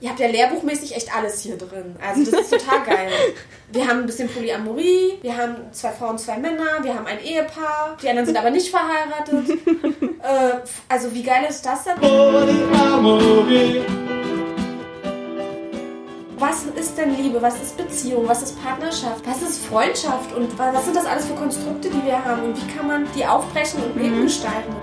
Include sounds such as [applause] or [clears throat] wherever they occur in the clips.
Ihr habt ja lehrbuchmäßig echt alles hier drin. Also das ist total [laughs] geil. Wir haben ein bisschen Polyamorie, wir haben zwei Frauen, zwei Männer, wir haben ein Ehepaar, die anderen sind aber nicht verheiratet. [laughs] äh, also wie geil ist das denn? Polyamorie. Was ist denn Liebe? Was ist Beziehung? Was ist Partnerschaft? Was ist Freundschaft? Und was sind das alles für Konstrukte, die wir haben? Und wie kann man die aufbrechen und Leben mhm. gestalten?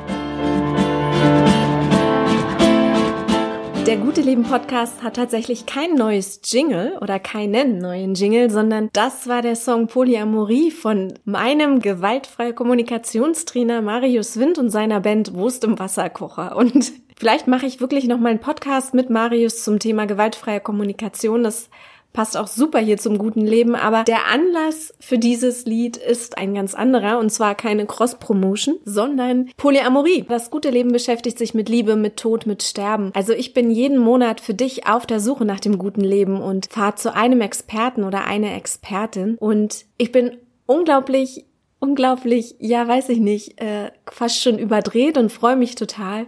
Der Gute Leben Podcast hat tatsächlich kein neues Jingle oder keinen neuen Jingle, sondern das war der Song Polyamorie von meinem gewaltfreie Kommunikationstrainer Marius Wind und seiner Band Wurst im Wasserkocher. Und [laughs] vielleicht mache ich wirklich noch mal einen Podcast mit Marius zum Thema gewaltfreie Kommunikation. Das passt auch super hier zum guten Leben, aber der Anlass für dieses Lied ist ein ganz anderer und zwar keine Cross-Promotion, sondern Polyamorie. Das gute Leben beschäftigt sich mit Liebe, mit Tod, mit Sterben. Also ich bin jeden Monat für dich auf der Suche nach dem guten Leben und fahre zu einem Experten oder einer Expertin und ich bin unglaublich unglaublich, ja, weiß ich nicht, äh, fast schon überdreht und freue mich total,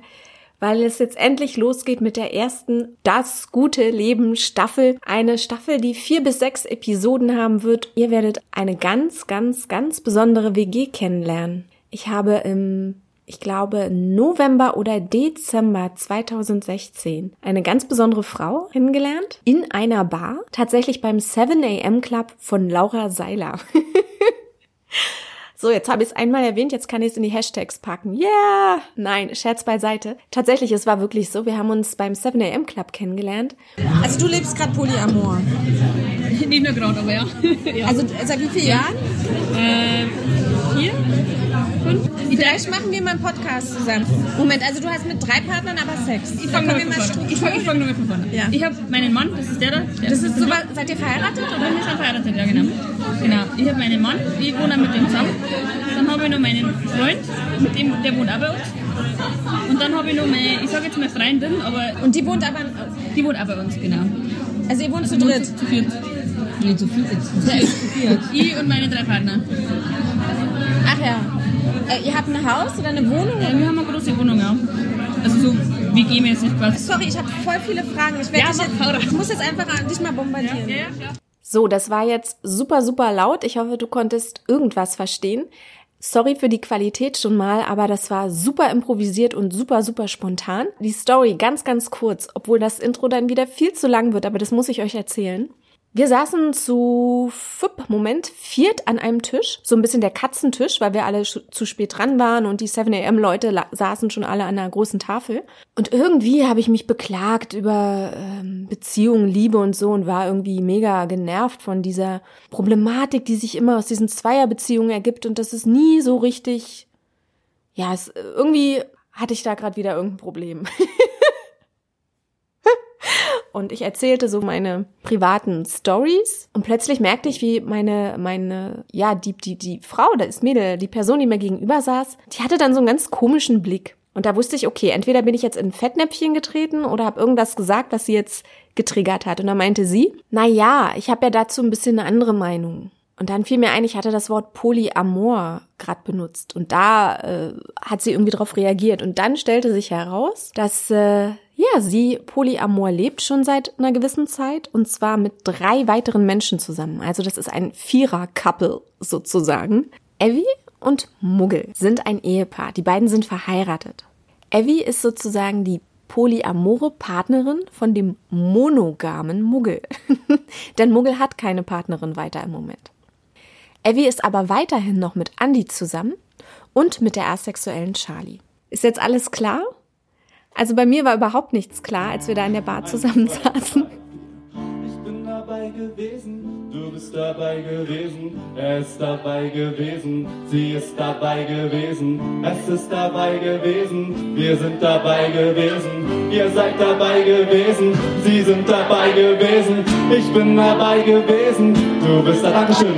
weil es jetzt endlich losgeht mit der ersten Das gute Leben Staffel. Eine Staffel, die vier bis sechs Episoden haben wird. Ihr werdet eine ganz, ganz, ganz besondere WG kennenlernen. Ich habe im ich glaube, November oder Dezember 2016 eine ganz besondere Frau kennengelernt in einer Bar, tatsächlich beim 7 AM Club von Laura Seiler. [laughs] So, jetzt habe ich es einmal erwähnt, jetzt kann ich es in die Hashtags packen. Yeah! Nein, Scherz beiseite. Tatsächlich, es war wirklich so. Wir haben uns beim 7am Club kennengelernt. Also du lebst gerade Polyamor. [laughs] Nicht nur gerade, aber ja. [laughs] ja. Also seit wie vielen Jahren? Äh, vier? Fünf? Vielleicht machen wir mal einen Podcast zusammen. Moment, also du hast mit drei Partnern aber Sex. Ich fange nur, fang, ich fang nur mit von vorne. Ja. Ich habe meinen Mann, das ist der da. Der das ist so, seid ihr verheiratet? Oder? Wir sind verheiratet, ja genau. Genau, ich habe meinen Mann, ich wohne mit dem zusammen. Dann habe ich noch meinen Freund, mit dem, der wohnt auch bei uns. Und dann habe ich noch meine, ich sage jetzt mal Freundin, aber... Und die wohnt aber... Die wohnt auch bei uns, genau. Also ihr wohnt also zu dritt? Zu viert. Nee, zu viert. Ja, zu viert. ich und meine drei Partner. Ach ja. Äh, ihr habt ein Haus oder eine Wohnung? Ja, wir haben eine große Wohnung, ja. Also so, wie gehen wir jetzt nicht quasi? Sorry, ich habe voll viele Fragen. Ich, ja, dich jetzt, ich muss jetzt einfach dich mal bombardieren. Ja, ja, ja. So, das war jetzt super, super laut. Ich hoffe, du konntest irgendwas verstehen. Sorry für die Qualität schon mal, aber das war super improvisiert und super, super spontan. Die Story ganz, ganz kurz, obwohl das Intro dann wieder viel zu lang wird, aber das muss ich euch erzählen. Wir saßen zu, fupp, Moment, viert an einem Tisch, so ein bisschen der Katzentisch, weil wir alle zu spät dran waren und die 7am Leute saßen schon alle an einer großen Tafel. Und irgendwie habe ich mich beklagt über ähm, Beziehungen, Liebe und so und war irgendwie mega genervt von dieser Problematik, die sich immer aus diesen Zweierbeziehungen ergibt und das ist nie so richtig, ja, es, irgendwie hatte ich da gerade wieder irgendein Problem. [laughs] und ich erzählte so meine privaten Stories und plötzlich merkte ich, wie meine meine ja die die die Frau, das Mädel, die Person, die mir gegenüber saß, die hatte dann so einen ganz komischen Blick. Und da wusste ich, okay, entweder bin ich jetzt in Fettnäpfchen getreten oder habe irgendwas gesagt, was sie jetzt getriggert hat. Und dann meinte sie, na ja, ich habe ja dazu ein bisschen eine andere Meinung. Und dann fiel mir ein, ich hatte das Wort Polyamor gerade benutzt. Und da äh, hat sie irgendwie drauf reagiert. Und dann stellte sich heraus, dass äh, ja, sie Polyamor lebt schon seit einer gewissen Zeit und zwar mit drei weiteren Menschen zusammen. Also das ist ein Vierer-Couple sozusagen. Evie und Muggel sind ein Ehepaar. Die beiden sind verheiratet. Evie ist sozusagen die polyamore Partnerin von dem monogamen Muggel. [laughs] Denn Muggel hat keine Partnerin weiter im Moment. Evie ist aber weiterhin noch mit Andy zusammen und mit der asexuellen Charlie. Ist jetzt alles klar? Also bei mir war überhaupt nichts klar, als wir da in der Bar zusammensaßen. Ich bin dabei gewesen, du bist dabei gewesen, er ist dabei gewesen, sie ist dabei gewesen, es ist dabei gewesen, wir sind dabei gewesen, ihr seid dabei gewesen, sie sind dabei gewesen, ich bin dabei gewesen, du bist dabei. Dankeschön.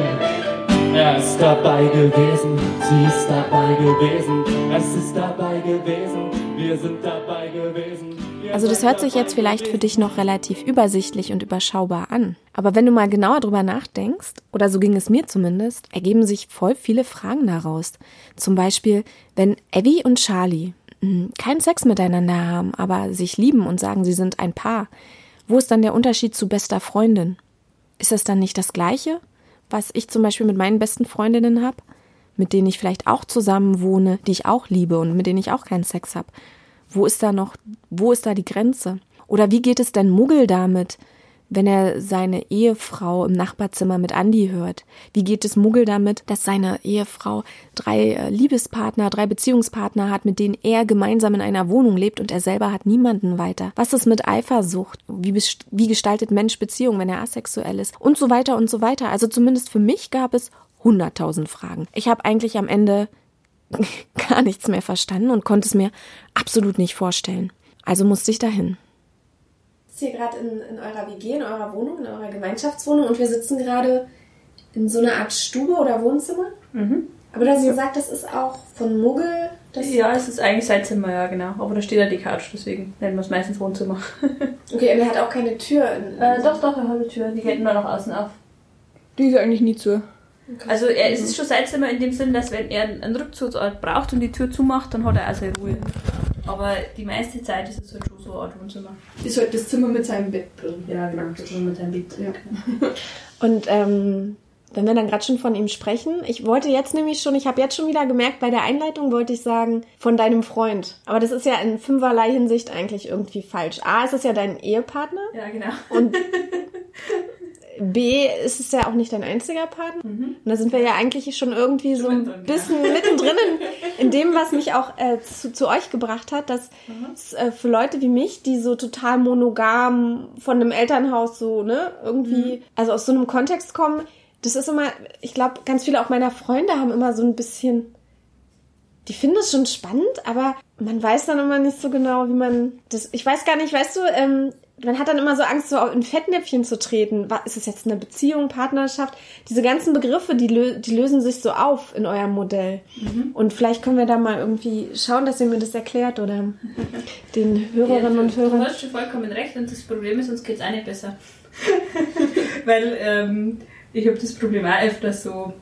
Er ist dabei gewesen, sie ist dabei gewesen, es ist dabei gewesen, wir sind dabei gewesen. Also das hört sich jetzt vielleicht für dich noch relativ übersichtlich und überschaubar an. Aber wenn du mal genauer drüber nachdenkst, oder so ging es mir zumindest, ergeben sich voll viele Fragen daraus. Zum Beispiel, wenn Abby und Charlie hm, keinen Sex miteinander haben, aber sich lieben und sagen, sie sind ein Paar. Wo ist dann der Unterschied zu bester Freundin? Ist das dann nicht das Gleiche, was ich zum Beispiel mit meinen besten Freundinnen habe, mit denen ich vielleicht auch zusammen wohne, die ich auch liebe und mit denen ich auch keinen Sex habe? Wo ist da noch, wo ist da die Grenze? Oder wie geht es denn Muggel damit, wenn er seine Ehefrau im Nachbarzimmer mit Andi hört? Wie geht es Muggel damit, dass seine Ehefrau drei äh, Liebespartner, drei Beziehungspartner hat, mit denen er gemeinsam in einer Wohnung lebt und er selber hat niemanden weiter? Was ist mit Eifersucht? Wie, wie gestaltet Mensch Beziehung, wenn er asexuell ist? Und so weiter und so weiter. Also zumindest für mich gab es hunderttausend Fragen. Ich habe eigentlich am Ende [laughs] gar nichts mehr verstanden und konnte es mir absolut nicht vorstellen. Also musste ich dahin. sitzt hier gerade in, in eurer WG, in eurer Wohnung, in eurer Gemeinschaftswohnung und wir sitzen gerade in so einer Art Stube oder Wohnzimmer. Aber du hast gesagt, das ist auch von Muggel. Das Ja, es ist eigentlich sein Zimmer, ja, genau. Aber da steht ja die Couch, deswegen nennen wir es meistens Wohnzimmer. [laughs] Okay, und er hat auch keine Tür. In, äh, doch, doch, er hat eine Tür. Die geht nur nach außen auf. Die ist eigentlich nie zu. Also er, es ist schon sein Zimmer in dem Sinn, dass wenn er einen Rückzugsort braucht und die Tür zumacht, dann hat er auch seine Ruhe. Aber die meiste Zeit ist es halt schon so eine Art Wohnzimmer. Ist halt das Zimmer mit seinem Bett drin. Ja, genau. Das Zimmer mit seinem Bett. Ja. [laughs] Und ähm, wenn wir dann gerade schon von ihm sprechen, ich wollte jetzt nämlich schon, ich habe jetzt schon wieder gemerkt, bei der Einleitung wollte ich sagen, von deinem Freund. Aber das ist ja in fünferlei Hinsicht eigentlich irgendwie falsch. A, ist es ja dein Ehepartner Ja, genau. und [laughs] B, ist es ja auch nicht dein einziger Partner. Und da sind wir ja eigentlich schon irgendwie so ein bisschen mittendrin in, in dem, was mich auch äh, zu, zu euch gebracht hat, dass es, äh, für Leute wie mich, die so total monogam von einem Elternhaus so, ne, irgendwie, also aus so einem Kontext kommen, das ist immer, ich glaube, ganz viele auch meiner Freunde haben immer so ein bisschen, die finden es schon spannend, aber man weiß dann immer nicht so genau, wie man das, ich weiß gar nicht, weißt du, ähm, man hat dann immer so Angst, so in Fettnäpfchen zu treten. Ist es jetzt eine Beziehung, Partnerschaft? Diese ganzen Begriffe, die, lö die lösen sich so auf in eurem Modell. Und vielleicht können wir da mal irgendwie schauen, dass ihr mir das erklärt oder den Hörerinnen und Du Hörern. hast schon vollkommen recht und das Problem ist, uns geht es auch nicht besser. [laughs] Weil ähm, ich habe das Problem auch öfters so,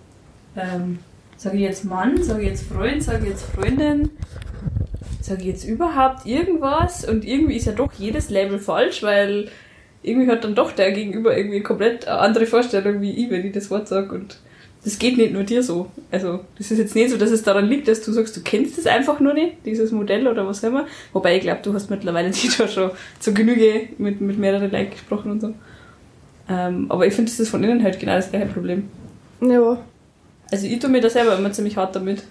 ähm, sage ich jetzt Mann, sage ich jetzt Freund, sage ich jetzt Freundin, sage ich jetzt überhaupt irgendwas und irgendwie ist ja doch jedes Label falsch, weil irgendwie hat dann doch der Gegenüber irgendwie komplett eine andere Vorstellung wie ich, wenn ich das Wort sage und das geht nicht nur dir so. Also, das ist jetzt nicht so, dass es daran liegt, dass du sagst, du kennst es einfach nur nicht, dieses Modell oder was auch immer. Wobei ich glaube, du hast mittlerweile [laughs] die da schon zur Genüge mit, mit mehreren Leuten gesprochen und so. Ähm, aber ich finde, das ist von innen halt genau das gleiche Problem. Ja. Also, ich tue mir da selber immer ziemlich hart damit.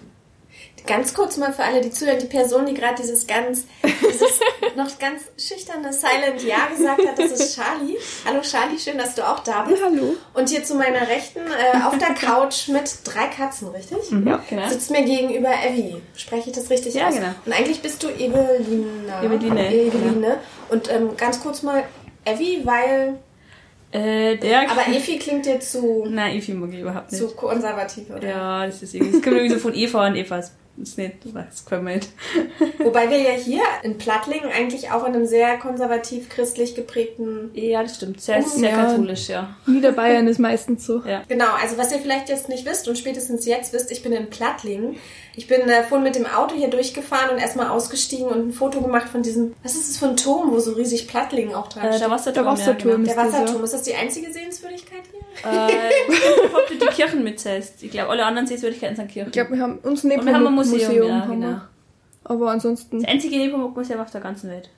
Ganz kurz mal für alle, die zuhören, die Person, die gerade dieses ganz, dieses [laughs] noch ganz schüchterne Silent Ja gesagt hat, das ist Charlie. Hallo Charlie, schön, dass du auch da bist. hallo. Und hier zu meiner Rechten äh, auf der Couch mit drei Katzen, richtig? Ja, genau. Sitzt mir gegenüber Evie. Spreche ich das richtig Ja, aus? genau. Und eigentlich bist du Eveline. Eveline, Eveline. Und ähm, ganz kurz mal Evie, weil. Äh, der. Aber Evi klingt dir zu, Nein, Evi mag ich überhaupt nicht. zu konservativ, oder? Ja, das ist irgendwie. Das kommt irgendwie so von Eva und Eva ist nicht, wir nicht. Wobei wir ja hier in Plattlingen eigentlich auch in einem sehr konservativ-christlich geprägten. Ja, das stimmt. Sehr, sehr Ja. katholisch, ja. Niederbayern ist meistens so. Ja. [laughs] Genau, also was ihr vielleicht jetzt nicht wisst und spätestens jetzt wisst, ich bin in Plattlingen. Ich bin äh, vorhin mit dem Auto hier durchgefahren und erstmal ausgestiegen und ein Foto gemacht von diesem, was ist das für ein Turm, wo so riesig Plattlingen auch dran Äh, steht? der Wasserturm. Der Wasserturm. Ja, Der ist dieser- Wasserturm, ist das die einzige Sehenswürdigkeit hier? genau. äh, ob du die Kirchen mitzählst. Ich glaube, alle anderen Sehenswürdigkeiten sind Kirchen. Ich glaube, wir haben uns und wir haben ein Museum, Museum ja, haben genau. Aber ansonsten. Das einzige Nepomuk-Museum auf der ganzen Welt.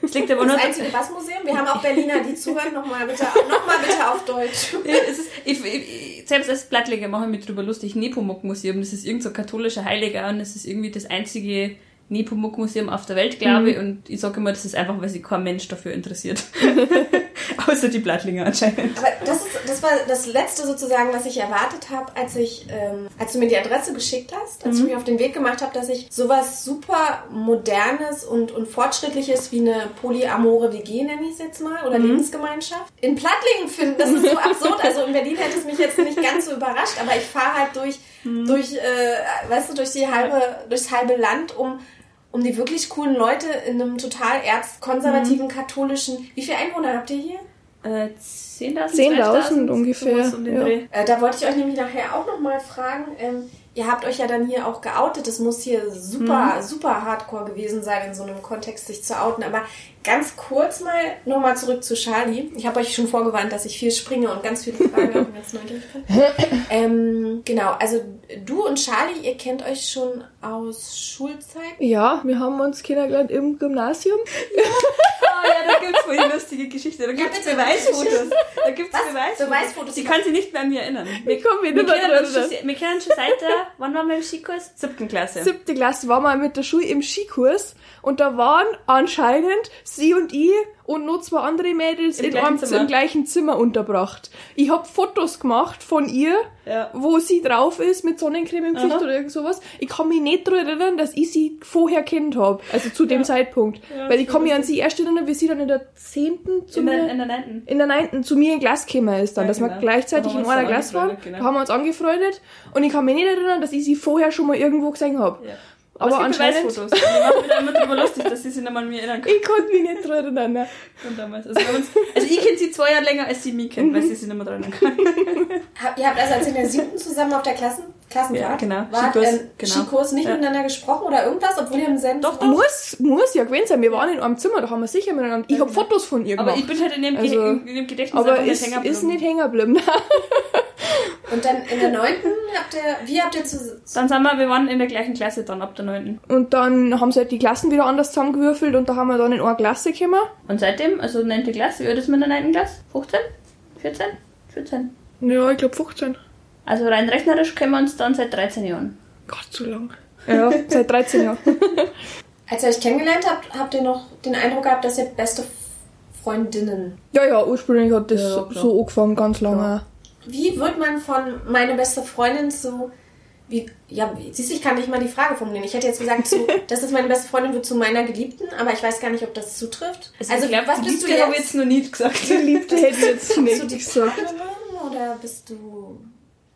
Das liegt aber nur Das einzige Bassmuseum? Wir haben auch Berliner, die zuhören. Nochmal bitte, noch mal bitte auf Deutsch. [laughs] Ja, es ist, ich, ich, ich- selbst als Blattleger mache ich mich drüber lustig. Nepomuk-Museum, das ist irgendein so katholischer Heiliger und das ist irgendwie das einzige Nepomuk-Museum auf der Welt, glaube ich. Und ich sage immer, das ist einfach, weil sich kein Mensch dafür interessiert. [laughs] [laughs] Außer die Blattlinger anscheinend. Aber das, ist, das war das Letzte sozusagen, was ich erwartet habe, als ich, ähm, als du mir die Adresse geschickt hast, als ich mich auf den Weg gemacht habe, dass ich sowas super Modernes und, und Fortschrittliches wie eine polyamore WG, nenne ich es jetzt mal, oder Lebensgemeinschaft, in Plattlingen finde. Das ist so [laughs] absurd. In Berlin hätte es mich jetzt nicht ganz so überrascht, aber ich fahre halt durch, durch äh, weißt du, durch die halbe, durchs halbe Land, um um die wirklich coolen Leute in einem total erzkonservativen, katholischen. Wie viele Einwohner habt ihr hier? Äh, 10.000? 10.000 12.000? ungefähr, Um ja. Äh, da wollte ich euch nämlich nachher auch nochmal fragen, ähm, ihr habt euch ja dann hier auch geoutet. Es muss hier super, super hardcore gewesen sein, in so einem Kontext sich zu outen. Aber ganz kurz mal nochmal zurück zu Charlie. Ich habe euch schon vorgewarnt, dass ich viel springe und ganz viele Fragen habe neugierig bin. Ähm, genau, also du und Charlie, ihr kennt euch schon aus Schulzeiten. Ja, wir haben uns kennengelernt im Gymnasium. [laughs] Ah ja, da gibt's voll die lustige Geschichte. Da gibt's bitte. Beweisfotos. Da gibt's Was? Beweisfotos. Beweisfotos? Sie kann sich nicht mehr an mich erinnern. Wir, kann mich wir, kennen schon, wir kennen schon seit der, [laughs] wann waren wir im Skikurs? Siebten Klasse. Siebte Klasse waren wir mit der Schule im Skikurs und da waren anscheinend sie und ich und noch zwei andere Mädels Im in gleichen einem, Zimmer. im gleichen Zimmer unterbracht. Ich hab Fotos gemacht von ihr, Ja. wo sie drauf ist mit Sonnencreme im Gesicht Aha. oder irgend sowas. Ich kann mich nicht daran erinnern, dass ich sie vorher kennt hab, also zu dem Zeitpunkt. Ja, Weil ich kann mich an sie erst erinnern, wie sie dann in der zehnten zu In mir der, in der neunten. in der neunten zu mir in Glas gekommen ist dann, Ja, dass wir genau. gleichzeitig Da haben in wir einer Glas waren. genau. Da haben wir uns angefreundet und ich kann mich nicht erinnern, dass ich sie vorher schon mal irgendwo gesehen habe. Aber es gibt anscheinend, wir machen wieder immer drüber lustig, dass sie sich nicht mal an mich erinnern kann. ich konnte mich nicht dran erinnern. Von damals. Also, uns, also ich kenne sie zwei Jahre länger, als sie mich kennt, weil sie sich nicht mehr dran erinnern kann. [laughs] Ihr habt also als ihr in der siebten zusammen auf der Klassen, Klassenfahrt Ja, genau. wart, Skikurs, ähm, genau. Skikurs nicht Ja. miteinander gesprochen oder irgendwas, obwohl ihr im selben Doch, Zimmer- Muss, muss ja gewesen sein. Wir waren in einem Zimmer, da haben wir sicher miteinander. Ich habe Fotos von ihr Aber gemacht. ich bin halt in dem, Also, in dem Gedächtnis aber ist, hängen ist geblieben. nicht hängen geblieben. [laughs] Und dann in der neunten habt ihr, wie habt ihr zu, Dann sind wir, wir waren in der gleichen Klasse dann ab der 9. Und dann haben sie halt die Klassen wieder anders zusammengewürfelt und da haben wir dann in eine Klasse gekommen. Und seitdem, also 9. Klasse, wie alt ist man in der 9. Klasse? 15? 14? 14. Ja, ich glaube 15. Also rein rechnerisch kennen wir uns dann seit 13 Jahren. Gott, so lang. Ja, [laughs] seit 13 Jahren. [laughs] als ihr euch kennengelernt habt, habt ihr noch den Eindruck gehabt, dass ihr beste Freundinnen. Ja, ja, ursprünglich hat das Ja, so, angefangen, ganz lange. Wie wird man von meine beste Freundin zu wie, ja, siehst du, ich kann nicht mal die Frage formulieren. Ich hätte jetzt gesagt, zu, [laughs] das ist meine beste Freundin, wird zu meiner Geliebten, aber ich weiß gar nicht, ob das zutrifft. Also, ich glaube, was bist du jetzt? habe ich jetzt noch nie gesagt. Geliebte [laughs] hätte jetzt nicht gesagt. Oder bist du.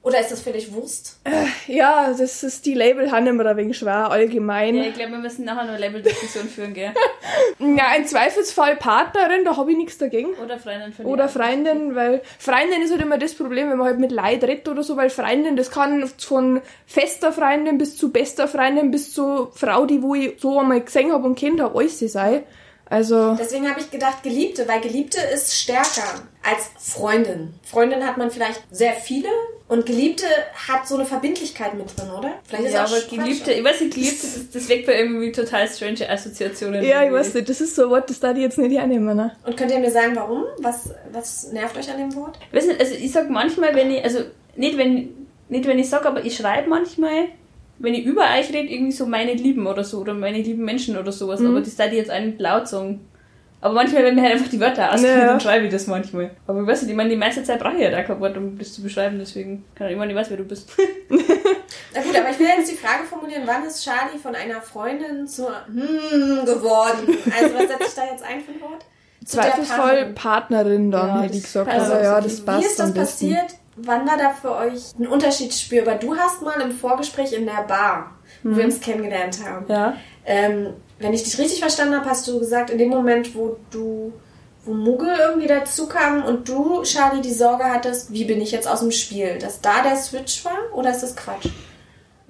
Oder ist das für dich Wurst? Ja, das ist die Label haben immer ein wenig schwer, allgemein. Ja, ich glaube, wir müssen nachher eine Labeldiskussion [laughs] führen, gell? Ja, im Zweifelsfall Partnerin, da habe ich nichts dagegen. Oder Freundin von Oder. Freundin, weil Freundin ist halt immer das Problem, wenn man halt mit Leid redet oder so, weil Freundin, das kann von fester Freundin bis zu bester Freundin bis zu Frau, die wo ich so einmal gesehen habe und kennt habe, alles sie sei. Also, Deswegen habe ich gedacht, Geliebte, weil Geliebte ist stärker als Freundin. Freundin hat man vielleicht sehr viele und Geliebte hat so eine Verbindlichkeit mit drin, oder? Vielleicht ist Ja, auch aber. Geliebte, ich weiß nicht, Geliebte, das, das weckt bei irgendwie total strange Assoziationen. ja, ich irgendwie. weiß nicht, das ist so ein Wort, das darf ich jetzt nicht hernehmen. Ne? Und könnt ihr mir sagen, warum? Was, was nervt euch an dem Wort? Ich weiß nicht, also ich sag manchmal, wenn ich, also nicht wenn, nicht wenn ich sag, aber ich schreibe manchmal, wenn ich über euch rede, irgendwie so meine Lieben oder so, oder meine lieben Menschen oder sowas, aber das darf ich jetzt nicht laut sagen. Aber manchmal, wenn mir halt einfach die Wörter ausgehen, Ja. dann schreibe ich das manchmal. Aber ich weiß nicht, ich meine, die meiste Zeit brauche ich ja da kein Wort, um das zu beschreiben, deswegen kann ich immer nicht weiß, wer du bist. [laughs] Na gut, aber ich will jetzt die Frage formulieren, wann ist Charlie von einer Freundin zur hm geworden? Also was setze ich da jetzt ein für ein Wort? Zu der Zweifelsfall Partnerin. Dann, Ja, hätte ich das gesagt. passt. Aber ja, Also, das Wie passt ist das passiert? Wann war da für euch ein Unterschied spürbar? Du hast mal im Vorgespräch in der Bar, wo wir uns kennengelernt haben. Ja. Ähm, wenn ich dich richtig verstanden habe, hast du gesagt, in dem Moment, wo du, wo Muggel irgendwie dazu kam und du, Charlie, die Sorge hattest, wie bin ich jetzt aus dem Spiel, dass da der Switch war oder ist das Quatsch?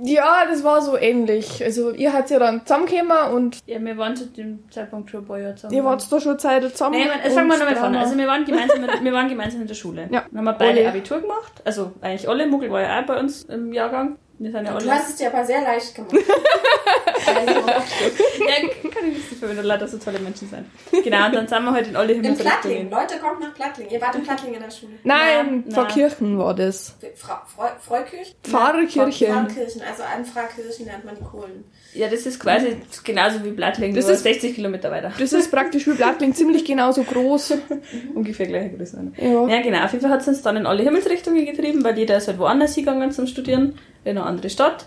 Ja, das war so ähnlich. Also, ihr habt ja dann zusammengekommen und Ja, wir waren zu dem Zeitpunkt schon ein paar Jahre zusammen. ihr wart da schon Zeit zusammen. Nee, man, fangen wir nochmal war- Also wir waren, gemeinsam, in- wir waren gemeinsam in der Schule. Ja. Dann haben wir beide. Abitur gemacht. Also eigentlich alle. Muggel war ja auch bei uns im Jahrgang. Ja. Du hast es dir aber sehr leicht gemacht. [laughs] also, ja, kann ich nicht dafür, wenn da lauter so tolle Menschen sind. Genau, und dann sind wir halt in alle in Plattling. Leute, kommt nach Plattling. Ihr wart in Plattling in der Schule. Nein, Na, vor. Kirchen war das. Fra Freu Freukirchen? Pfarrkirchen. Pfarrkirchen, also an Pfarrkirchen nennt man die Kohlen. Ja, das ist quasi genauso wie Blattling, Das ist- 60 Kilometer weiter. Das ist praktisch wie Blattling, ziemlich genauso groß. [laughs] Ungefähr gleiche Größe. Ja. Ja, genau. Auf jeden Fall hat es uns dann in alle Himmelsrichtungen getrieben, weil jeder ist halt woanders hingegangen zum Studieren, in eine andere Stadt.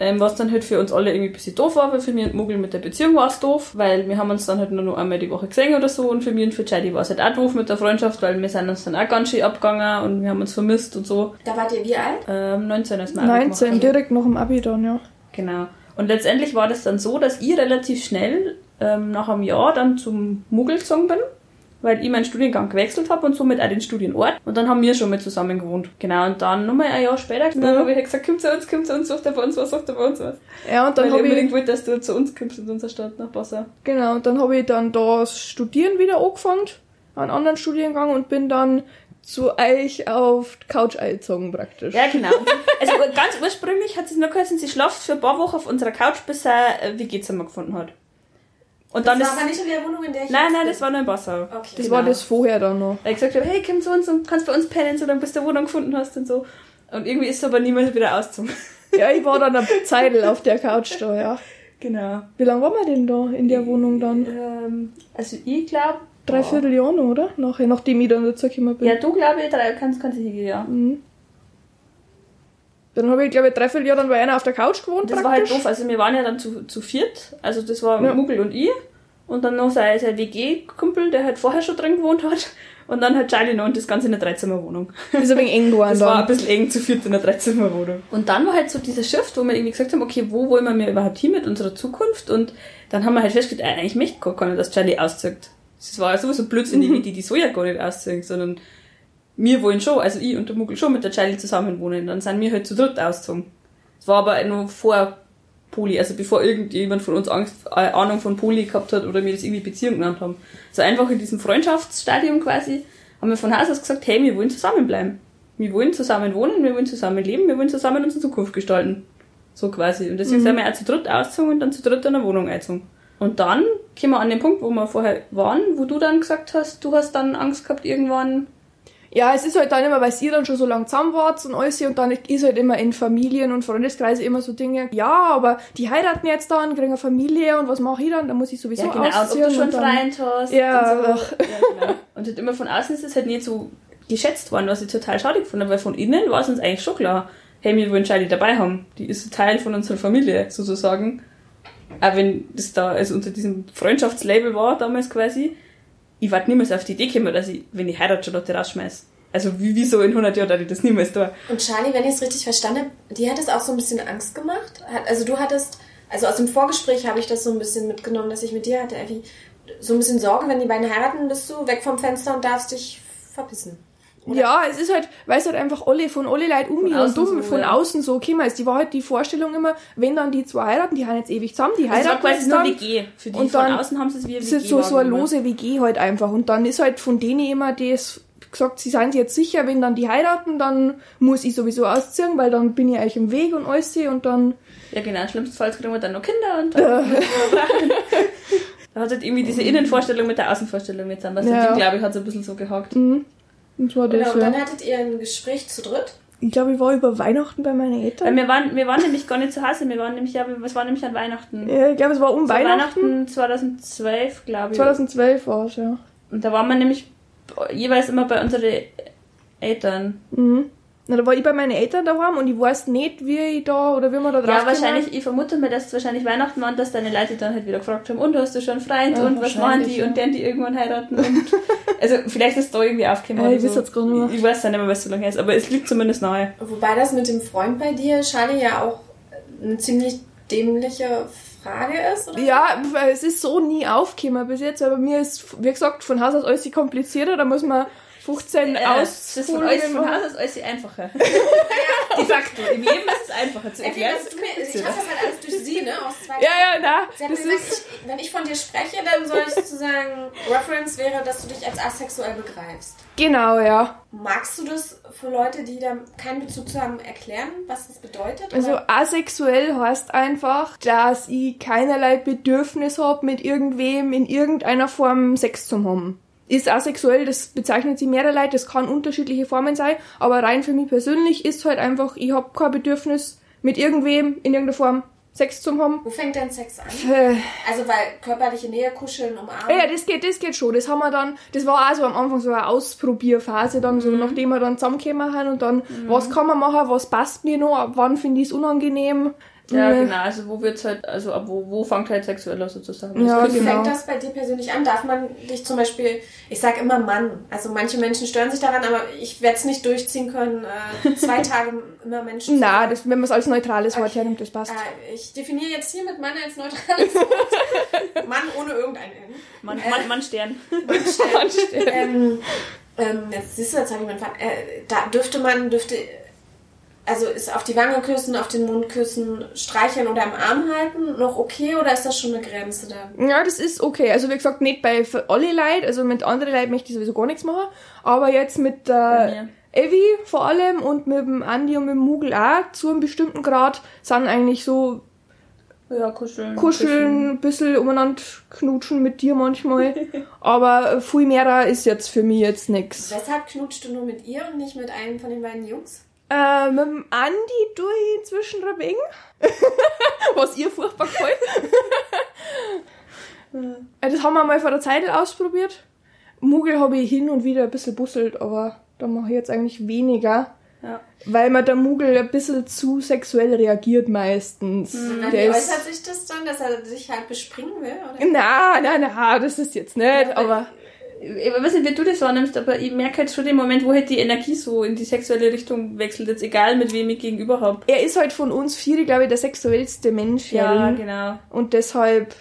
Ähm, was dann halt für uns alle irgendwie ein bisschen doof war, weil für mich und Muggel mit der Beziehung war es doof, weil wir haben uns dann halt nur noch einmal die Woche gesehen oder so und für mich und für Chadi war es halt auch doof mit der Freundschaft, weil wir sind uns dann auch ganz schön abgegangen und wir haben uns vermisst und so. Da wart ihr wie alt? Ähm, 19 als wir Abi 19, gemacht direkt nach dem Abi dann, ja. Genau. Und letztendlich war das dann so, dass ich relativ schnell ähm, nach einem Jahr dann zum Muggel gezogen bin. Weil ich meinen Studiengang gewechselt habe und somit auch den Studienort. Und dann haben wir schon mal zusammen gewohnt. Genau, und dann nochmal ein Jahr später, dann habe ich halt gesagt, komm zu uns, komm zu uns, sucht er bei uns was, sucht er bei uns was. Ja, und dann habe ich, unbedingt wollte, dass du zu uns kommst in unserer Stadt nach Passau. genau, und dann habe ich dann da das Studieren wieder angefangen, einen anderen Studiengang und bin dann zu euch auf Couch eingezogen praktisch. Ja, genau. [laughs] Also ganz ursprünglich hat es nur geheißen, sie schlaft für ein paar Wochen auf unserer Couch, bis er ein WG-Zimmer gefunden hat. Und dann das ist... war aber nicht in der Wohnung, in der ich Nein, nein, bin. das war nur in Passau. Okay. das genau. war das vorher dann noch. Weil ich gesagt habe, hey, komm zu uns und kannst bei uns pennen, solange bis du eine Wohnung gefunden hast und so. Und irgendwie ist es aber niemand wieder ausgezogen. Ja, ich war dann eine [laughs] Zeit auf der Couch da, ja. Genau. Wie lange waren wir denn da in der Wohnung dann? Ähm, also ich glaube... Dreiviertel Jahre noch, oder? Nachher, nachdem ich dann dazu gekommen bin. Ja, du glaube ich, drei, kannst, kannst du hingehen, ja. Mhm. Dann habe ich, glaube ich, dreiviertel Jahre dann bei einer auf der Couch gewohnt. Das war halt praktisch. doof. Also wir waren ja dann zu, zu viert. Also das war Ja. Muggel und ich. Und dann noch sein, sein WG-Kumpel, der halt vorher schon drin gewohnt hat. Und dann halt Charlie noch und das Ganze in einer Dreizimmerwohnung. Ist ein wenig eng geworden Das war ein bisschen eng zu viert in einer Dreizimmerwohnung. Und dann war halt so dieser Shift, wo wir irgendwie gesagt haben, okay, wo wollen wir mir überhaupt hin mit unserer Zukunft? Und dann haben wir halt festgestellt, äh, eigentlich möchte gar keiner, dass Charlie auszieht. Das war sowieso Blödsinn, [laughs] die, die, die soll ja gar nicht ausziehen, sondern wir wollen schon, also ich und der Muggel schon mit der Charlie zusammen wohnen. Dann sind wir halt zu dritt ausgezogen. Das war aber noch vor Poli, also bevor irgendjemand von uns Angst, äh, Ahnung von Poli gehabt hat oder wir das irgendwie Beziehung genannt haben. So einfach in diesem Freundschaftsstadium quasi haben wir von Haus aus gesagt, hey, wir wollen zusammenbleiben. Wir wollen zusammen wohnen, wir wollen zusammen leben, wir wollen zusammen unsere Zukunft gestalten. So quasi. Und deswegen sind wir auch zu dritt ausgezogen und dann zu dritt in eine Wohnung eingezogen. Und dann kommen wir an den Punkt, wo wir vorher waren, wo du dann gesagt hast, du hast dann Angst gehabt irgendwann. Ja, es ist halt dann immer, weil ihr dann schon so lang zusammen wart und alles und dann ist halt immer in Familien und Freundeskreise immer so Dinge, ja, aber die heiraten jetzt dann, kriegen eine Familie und was mache ich dann? Da muss ich sowieso Ja, genau. Und ob ausziehen du schon Freund hast. Ja, und so. ach. ja, genau. Und halt immer von außen ist es halt nicht so geschätzt worden, was ich total schade gefunden habe, weil von innen war es uns eigentlich schon klar, hey, wir wollen Charlie dabei haben. Die ist Teil von unserer Familie, sozusagen. Auch wenn das da also unter diesem Freundschaftslabel war damals quasi. Ich warte niemals auf die Idee gekommen, dass ich, wenn ich heirate, schon Leute rausschmeiß. Also wie, wieso in 100 Jahren, dass ich das niemals tue. Und Charlie, wenn ich es richtig verstanden habe, dir hat es auch so ein bisschen Angst gemacht. Also du hattest, also aus dem Vorgespräch habe ich das so ein bisschen mitgenommen, dass ich mit dir hatte, Effi, so ein bisschen Sorge, wenn die beiden heiraten, bist du weg vom Fenster und darfst dich verpissen. Oder? Ja, es ist halt, weil es halt einfach alle von alle Leuten um mich und dumm so, von ja. außen so gekommen ist. Die war halt die Vorstellung immer, wenn dann die zwei heiraten, die haben jetzt ewig zusammen, die Also es heiraten quasi jetzt nur. WG. Für die Und von außen haben sie es wie eine Das ist WG so, so eine lose WG halt einfach. Und dann ist halt von denen immer das gesagt, sie seien sich jetzt sicher, wenn dann die heiraten, dann muss ich sowieso ausziehen, weil dann bin ich euch im Weg und alles und dann. Ja, genau. Schlimmstenfalls kriegen wir dann noch Kinder und dann. [laughs] [laughs] da hat halt irgendwie diese Innenvorstellung mit der Außenvorstellung jetzt an. Was Ja. ja. glaube ich, hat so ein bisschen so gehakt. Mhm. Und zwar Genau, das, und dann ja. hattet ihr ein Gespräch zu dritt. Ich glaube, ich war über Weihnachten bei meinen Weil Eltern. wir waren, wir waren nämlich gar nicht zu Hause, wir waren nämlich, ja, es war nämlich an Weihnachten. Ja, ich glaube, es war um Es war Weihnachten. Weihnachten 2012, glaube ich. 2012 war es, ja. Und da waren wir nämlich jeweils immer bei unseren Eltern. Mhm. Na, da war ich bei meinen Eltern daheim und ich weiß nicht, wie ich da oder wie wir da drauf Ja, wahrscheinlich, ich vermute mal, dass es wahrscheinlich Weihnachten war und dass deine Leute dann halt wieder gefragt haben, und hast du schon einen Freund Ja, und was machen die ja. und deren die irgendwann heiraten und [laughs] also vielleicht ist da irgendwie aufgekommen. Ja, ich oder weiß jetzt gar nicht mehr. Ich, weiß ja nicht mehr, was so lange ist, aber es liegt zumindest nahe. Wobei das mit dem Freund bei dir, Charlie, ja auch eine ziemlich dämliche Frage ist, oder? Ja, weil es ist so nie aufgekommen bis jetzt, aber mir ist, wie gesagt, von Haus aus alles komplizierter, da muss man 15 Äh, das ist von, alles, von Haus aus alles einfacher. [laughs] De facto. Im Leben ist es einfacher zu erklären. das, mir, ich habe das halt alles durch sie, ne? Aus zwei Ja, ja, na, Sie hat das gesagt, ist, ich, wenn ich von dir spreche, dann soll ich sozusagen [laughs] Reference wäre, dass du dich als asexuell begreifst. genau, ja. Magst du das für Leute, die da keinen Bezug zu haben, erklären, was das bedeutet? Also oder? asexuell heißt einfach, dass ich keinerlei Bedürfnis habe, mit irgendwem in irgendeiner Form Sex zu haben. Ist asexuell, das bezeichnet sie mehrere Leute, das kann unterschiedliche Formen sein, aber rein für mich persönlich ist halt einfach, ich habe kein Bedürfnis, mit irgendwem in irgendeiner Form Sex zu haben. Wo fängt dein Sex an? Äh, Also weil körperliche Nähe, kuscheln, umarmen. Ja, das geht, das geht schon. Das haben wir dann, das war auch so am Anfang so eine Ausprobierphase, dann so, nachdem wir dann zusammengekommen haben und dann, was kann man machen, was passt mir noch, ab wann finde ich es unangenehm. Ja, Nee. genau. Also wo wird's halt, also ab wo, wo fängt halt sexueller sozusagen Ja, das Wie genau. fängt das bei dir persönlich an? Darf man dich zum Beispiel, ich sag immer Mann, also manche Menschen stören sich daran, aber ich werde es nicht durchziehen können, äh, zwei [laughs] Tage immer Menschen zu Na, das, wenn man es als neutrales Wort Okay. hernimmt, das passt. Äh, ich definiere jetzt hier mit Mann als neutrales Wort. [laughs] Mann ohne irgendein N. Mann, Mann, [laughs] Mann Stern. ähm, ähm, jetzt siehst du, jetzt habe ich meinen Vater. Äh, da dürfte man, dürfte, also ist auf die Wange küssen, auf den Mund küssen, streicheln oder im Arm halten noch okay oder ist das schon eine Grenze da? Ja, das ist okay. Also wie gesagt, nicht bei alle Leute, also mit anderen Leuten möchte ich sowieso gar nichts machen. Aber jetzt mit der mir. Evi vor allem und mit dem Andi und mit dem Mugel auch zu einem bestimmten Grad sind eigentlich so Ja, kuscheln. kuscheln, ein bisschen umeinander knutschen mit dir manchmal. [laughs] Aber viel mehr ist jetzt für mich jetzt nix. Weshalb knutschst du nur mit ihr und nicht mit einem von den beiden Jungs? Äh, mit dem Andi tue ich inzwischen ein wenig. [laughs] Was ihr furchtbar gefällt. [laughs] Äh, das haben wir mal vor der Zeit ausprobiert. Mugel habe ich hin und wieder ein bisschen busselt, aber da mache ich jetzt eigentlich weniger. Ja. Weil man der Mugel ein bisschen zu sexuell reagiert meistens. Na, wie äußert sich das dann, dass er sich halt bespringen will? Oder? na, na, na, das ist jetzt nicht, aber Ich weiß nicht, wie du das wahrnimmst, aber ich merke halt schon den Moment, wo halt die Energie so in die sexuelle Richtung wechselt. Jetzt egal, mit wem ich gegenüber habe. er ist halt von uns vier, glaube ich, der sexuellste Mensch. Jering. genau. Und deshalb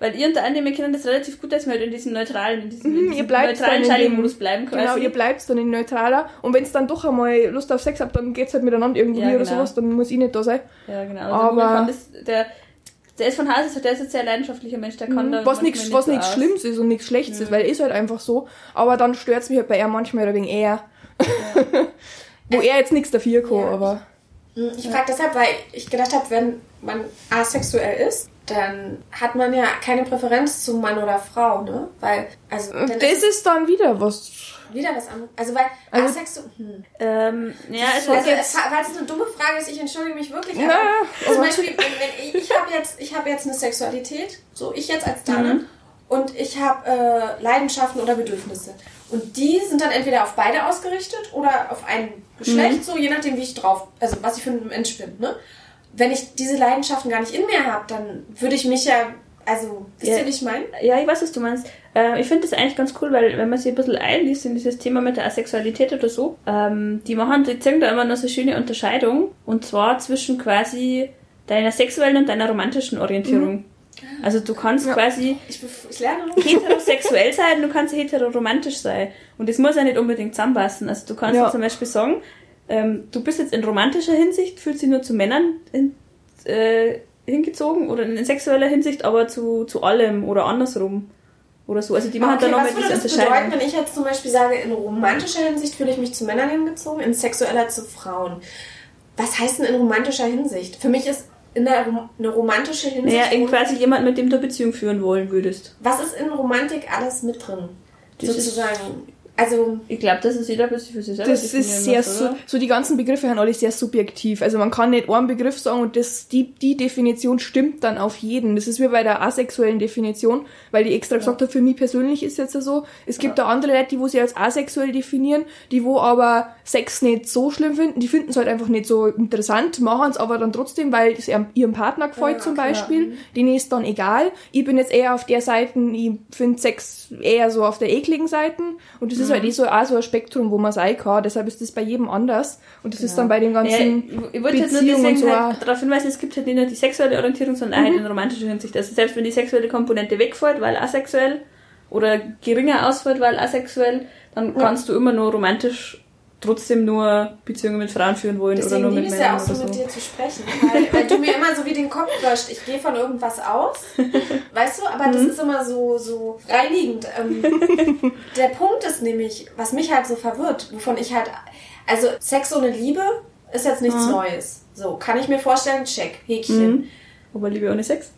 Weil ihr und der wir kennen das relativ gut, dass wir halt in diesem neutralen, in diesem, Mhm, in diesem neutralen Scheiding-Modus bleiben quasi. Genau, ihr bleibt dann in neutraler. Und wenn es dann doch einmal Lust auf Sex habt, dann geht's halt miteinander irgendwie Ja, oder genau. sowas, dann muss ich nicht da sein. Ja, genau. Aber- Aber der, der ist von Haus aus, der ist ein sehr leidenschaftlicher Mensch, der kann da Mhm. Was manchmal nichts nicht was aus. Schlimmes ist und nichts Schlechtes ist, weil er ist halt einfach so. Aber dann stört's mich halt bei er manchmal ein wenig eher. Wo er jetzt nichts dafür kann, Ja. aber. Hm, Ich frage deshalb, weil ich gedacht habe, wenn man asexuell ist, dann hat man ja keine Präferenz zu Mann oder Frau, ne? Weil, also, Das ist ist dann wieder was. Wieder was anderes. Also, weil Also- asexuell. Hm. Ähm, ja, es Also, jetzt, es, weil es eine dumme Frage ist, ich entschuldige mich wirklich. Ja, aber zum Beispiel, wenn, wenn ich, ich habe jetzt, ich habe jetzt eine Sexualität, so ich jetzt als Dana, Mhm. und ich habe äh, Leidenschaften oder Bedürfnisse. Und die sind dann entweder auf beide ausgerichtet oder auf ein Geschlecht, Mhm. so je nachdem, wie ich drauf, also was ich für ein Mensch bin. Ne? Wenn ich diese Leidenschaften gar nicht in mir habe, dann würde ich mich ja, also, wisst Ja. ihr, wie ich meine? ja, ich weiß, was du meinst. Äh, ich finde das eigentlich ganz cool, weil wenn man sich ein bisschen einliest in dieses Thema mit der Asexualität oder so, ähm, die machen, die zeigen da immer noch so schöne Unterscheidung. Und zwar zwischen quasi deiner sexuellen und deiner romantischen Orientierung. Also du kannst Ja. quasi Ich, ich heterosexuell [laughs] sein, du kannst heteroromantisch sein. Und das muss ja nicht unbedingt zusammenpassen. Also du kannst Ja. zum Beispiel sagen, ähm, du bist jetzt in romantischer Hinsicht, fühlst dich nur zu Männern hin, äh, hingezogen oder in sexueller Hinsicht, aber zu, zu allem oder andersrum. Oder so. Also die machen Okay, da nochmal diese das bedeuten, wenn ich jetzt zum Beispiel sage, in romantischer Hinsicht fühle ich mich zu Männern hingezogen, in sexueller zu Frauen? Was heißt denn in romantischer Hinsicht? Für mich ist in der eine romantische Hinsicht. Naja, in quasi jemand, mit dem du Beziehung führen wollen würdest. was ist in Romantik alles mit drin? Das Sozusagen. Also, Ich glaube, das ist jeder ein bisschen für sich selber Das ist sehr, muss, so, so die ganzen Begriffe sind alle sehr subjektiv. Also man kann nicht einen Begriff sagen und das, die, die Definition stimmt dann auf jeden. Das ist wie bei der asexuellen Definition, weil die extra gesagt hat, für mich persönlich ist jetzt so, es gibt da andere Leute, die wo sie als asexuell definieren, die wo aber Sex nicht so schlimm finden, die finden es halt einfach nicht so interessant, machen es aber dann trotzdem, weil es ihrem, ihrem Partner gefällt Ja, zum klar. Beispiel. Denen ist dann egal. Ich bin jetzt eher auf der Seite, ich finde Sex eher so auf der ekligen Seite und das ist halt eh so, auch so ein Spektrum, wo man sein kann. Deshalb ist das bei jedem anders und das ist dann bei den Ja, ganzen ich, ich wollte jetzt nur Beziehungen deswegen und so halt auch. darauf hinweisen, es gibt halt nicht nur die sexuelle Orientierung, sondern auch halt in romantischer Hinsicht. Also selbst wenn die sexuelle Komponente wegfällt, weil asexuell oder geringer ausfällt, weil asexuell, dann kannst du immer nur romantisch trotzdem nur Beziehungen mit Frauen führen wollen oder deswegen nur liebe mit ich es ja Männern auch so oder mit dir zu sprechen. Weil, weil du mir immer so wie den Kopf wäscht. Ich gehe von irgendwas aus, [laughs] weißt du, aber das Mhm. ist immer so, so reinigend. Ähm, [laughs] der Punkt ist nämlich, was mich halt so verwirrt, wovon ich halt, also Sex ohne Liebe ist jetzt nichts Mhm. Neues. So, kann ich mir vorstellen, check, Häkchen. Mhm. Aber Liebe ohne Sex?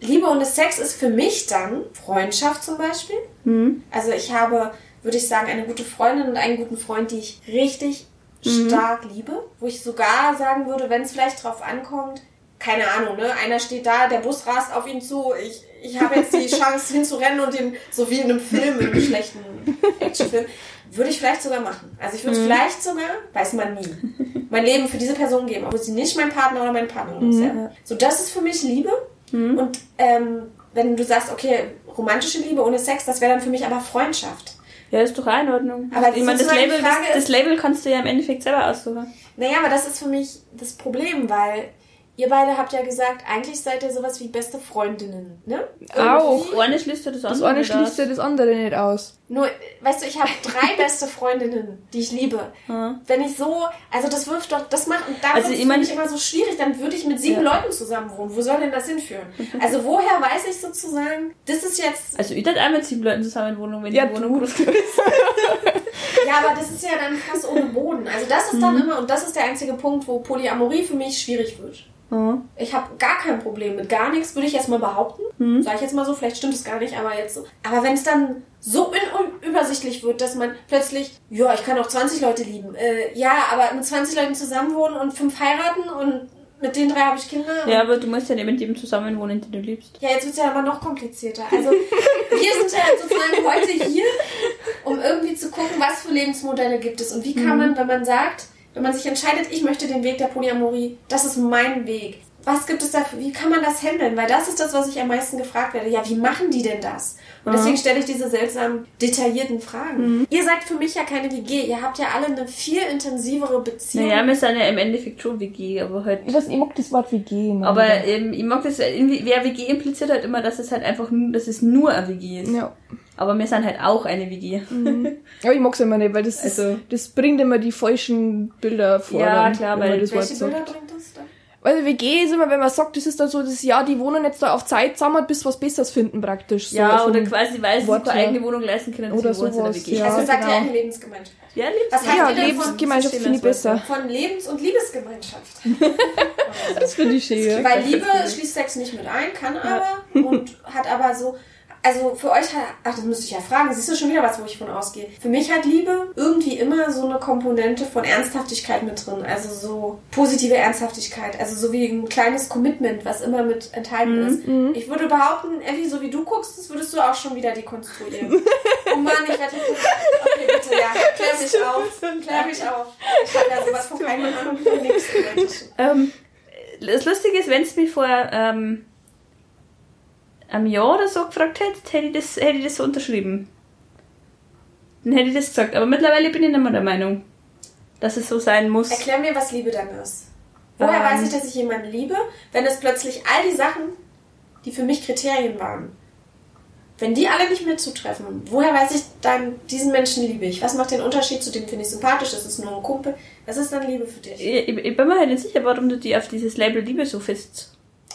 Liebe ohne Sex ist für mich dann Freundschaft zum Beispiel. Mhm. Also ich habe, würde ich sagen, eine gute Freundin und einen guten Freund, die ich richtig Mhm. stark liebe. Wo ich sogar sagen würde, wenn es vielleicht drauf ankommt, keine Ahnung, ne? Einer steht da, der Bus rast auf ihn zu, ich, ich habe jetzt die [laughs] Chance hinzurennen und den, so wie in einem Film, in einem [laughs] schlechten Actionfilm, würde ich vielleicht sogar machen. Also ich würde es vielleicht sogar, weiß man nie. mein Leben für diese Person geben, obwohl sie nicht mein Partner oder meine Partnerin ist. Ja. So, das ist für mich Liebe. Und ähm, wenn du sagst, okay, romantische Liebe ohne Sex, das wäre dann für mich aber Freundschaft. Ja, ist doch in Ordnung. Aber ich meine, das Label, das, das Label kannst du ja im Endeffekt selber aussuchen. Naja, aber das ist für mich das Problem, weil ihr beide habt ja gesagt, eigentlich seid ihr sowas wie beste Freundinnen, ne? Auch. Das eine schließt ja das andere Das eine nicht schließt aus. ja das andere nicht aus. Nur, weißt du, ich habe [laughs] drei beste Freundinnen, die ich liebe. Ja. Wenn ich so, also das wirft doch, das macht, und da Also ich ich mein- mich immer so schwierig, dann würde ich mit sieben Ja. Leuten zusammen wohnen. Wo soll denn das hinführen? [laughs] Also woher weiß ich sozusagen, das ist jetzt, Also ich hätte auch mit sieben Leuten zusammen in Wohnung, wenn Ja, die Wohnung du. groß ist. [laughs] ja, aber das ist ja dann fast ohne Boden. Also das ist dann immer, und das ist der einzige Punkt, wo Polyamorie für mich schwierig wird. Ja. Ich habe gar kein Problem mit gar nichts, würde ich jetzt mal behaupten. Mhm. Sag ich jetzt mal so, vielleicht stimmt es gar nicht, aber jetzt so. Aber wenn es dann so unübersichtlich wird, dass man plötzlich, ja, ich kann auch 20 Leute lieben. Äh, ja, aber mit 20 Leuten zusammenwohnen und fünf heiraten und mit den drei habe ich Kinder. ja, aber du musst ja nicht mit dem zusammen wohnen, den du liebst. Ja, jetzt wird es ja aber noch komplizierter. Also wir sind ja sozusagen heute hier, um irgendwie zu gucken, was für Lebensmodelle gibt es und wie kann man, wenn man sagt, wenn man sich entscheidet, ich möchte den Weg der Polyamorie, das ist mein Weg. Was gibt es dafür? Wie kann man das handeln? Weil das ist das, was ich am meisten gefragt werde. Ja, wie machen die denn das? Und deswegen stelle ich diese seltsamen, detaillierten Fragen. Ihr seid für mich ja keine WG. Ihr habt ja alle eine viel intensivere Beziehung. Naja, wir sind ja im Endeffekt schon WG, aber halt. Ich weiß, ich mag das Wort WG. immer Aber ähm, ich mag das, irgendwie- wer WG impliziert halt immer, dass es halt einfach nur, dass es nur eine WG ist. Ja. Aber wir sind halt auch eine WG. Aber [laughs] ich mag's immer nicht, weil das, Also- ist, das bringt immer die falschen Bilder vor. Ja, klar, weil- das Wort Welche Bilder sagt. bringt dann? Also WG ist immer, wenn man sagt, das ist dann so, das ja, die wohnen jetzt da auf Zeit zusammen, bis was Besseres finden praktisch. So ja, oder quasi, weil sie sich Wort keine her. eigene Wohnung leisten können, Oder sie in der sowas, WG. ja. also sagt ihr genau. eine Lebensgemeinschaft. Ja, haltet Ja, Lebensgemeinschaft von- finde ich besser. Von Lebens- und Liebesgemeinschaft. [laughs] Das finde ich schön. ja. Weil Liebe schließt Sex nicht mit ein, kann aber und hat aber so. Also für euch hat, ach, das müsste ich ja fragen, siehst du schon wieder was, wo ich von ausgehe. Für mich hat Liebe irgendwie immer so eine Komponente von Ernsthaftigkeit mit drin. Also so positive Ernsthaftigkeit. Also so wie ein kleines Commitment, was immer mit enthalten ist. Ich würde behaupten, Effi, so wie du guckst, das würdest du auch schon wieder dekonstruieren. [laughs] oh Mann, ich werde Okay, bitte, ja. Klär mich auf. Klär mich auf. Ich habe ja sowas von keiner Ahnung von nichts. Ähm, das Lustige ist, wenn es mich vor ähm, einem Jahr oder so gefragt hätte, hätte ich das, hätte ich das so unterschrieben. Dann hätte ich das gesagt. Aber mittlerweile bin ich nicht mehr der Meinung, dass es so sein muss. Erklär mir, was Liebe dann ist. Woher Ähm. weiß ich, dass ich jemanden liebe, wenn es plötzlich all die Sachen, die für mich Kriterien waren, wenn die alle nicht mehr zutreffen, woher weiß ich dann, diesen Menschen liebe ich? Was macht den Unterschied zu dem, finde ich sympathisch, das ist nur ein Kumpel? Was ist dann Liebe für dich? Ich, ich, bin mir halt nicht sicher, warum du die auf dieses Label Liebe so fest.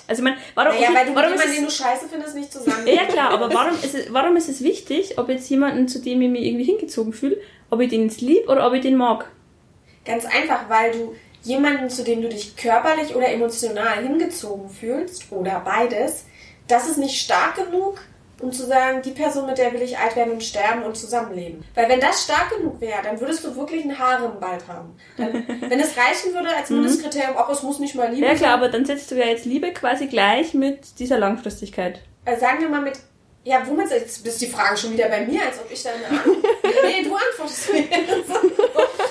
Also, ich meine, warum, Naja, weil du warum ist jemandem, den es, du scheiße findest, nicht zusammen. Ja, klar, aber warum ist, es, warum ist es wichtig, ob jetzt jemanden, zu dem ich mich irgendwie hingezogen fühle, ob ich den jetzt lieb oder ob ich den mag? Ganz einfach, weil du jemanden, zu dem du dich körperlich oder emotional hingezogen fühlst, oder beides, das ist nicht stark genug, um zu sagen, die Person, mit der will ich alt werden und sterben und zusammenleben. Weil wenn das stark genug wäre, dann würdest du wirklich einen Harem bald haben. Dann, [laughs] wenn es reichen würde als Mindestkriterium, auch es muss nicht mal Liebe Ja, klar, sein. aber dann setzt du ja jetzt Liebe quasi gleich mit dieser Langfristigkeit. Äh, sagen wir mal mit, ja, womit, jetzt ist die Frage schon wieder bei mir, als ob ich da eine Ahnung. nee, du antwortest mir.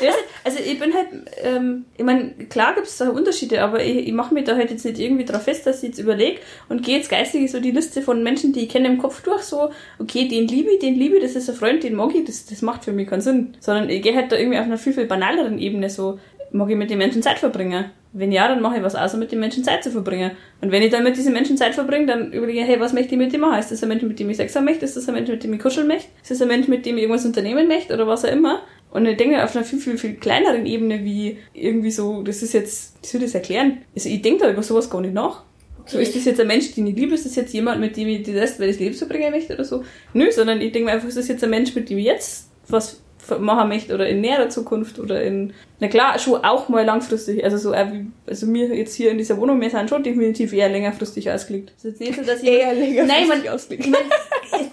Ja, also ich bin halt, ähm, ich meine, klar gibt es da Unterschiede, aber ich, ich mache mich da halt jetzt nicht irgendwie drauf fest, dass ich jetzt überlege und gehe jetzt geistig so die Liste von Menschen, die ich kenne im Kopf durch, so, okay, den liebe ich, den liebe ich, das ist ein Freund, den mag ich, das, das macht für mich keinen Sinn. Sondern ich gehe halt da irgendwie auf einer viel, viel banaleren Ebene so, mag ich mit den Menschen Zeit verbringen? Wenn ja, dann mache ich was außer mit den Menschen Zeit zu verbringen. Und wenn ich dann mit diesen Menschen Zeit verbringe, dann überlege ich, hey, was möchte ich mit dem machen? Ist das ein Mensch, mit dem ich Sex haben möchte? Ist das ein Mensch, mit dem ich kuscheln möchte? Ist das ein Mensch, mit dem ich irgendwas unternehmen möchte? Oder was auch immer? Und ich denke auf einer viel, viel, viel kleineren Ebene, wie irgendwie so, das ist jetzt, wie soll ich das erklären? Also ich denke da über sowas gar nicht nach. So, ist das jetzt ein Mensch, den ich liebe? Ist das jetzt jemand, mit dem ich die Rest meines Lebens verbringen möchte oder so? Nö, sondern ich denke mir einfach, ist das jetzt ein Mensch, mit dem ich jetzt was machen möchte oder in näherer Zukunft oder in, na klar, schon auch mal langfristig. Also so, wie, also mir jetzt hier in dieser Wohnung, wir sind schon definitiv eher längerfristig ausgelegt. Es ist jetzt nicht so, dass ich, Eher länger Nein, man, ausgelegt. ich mein, [laughs]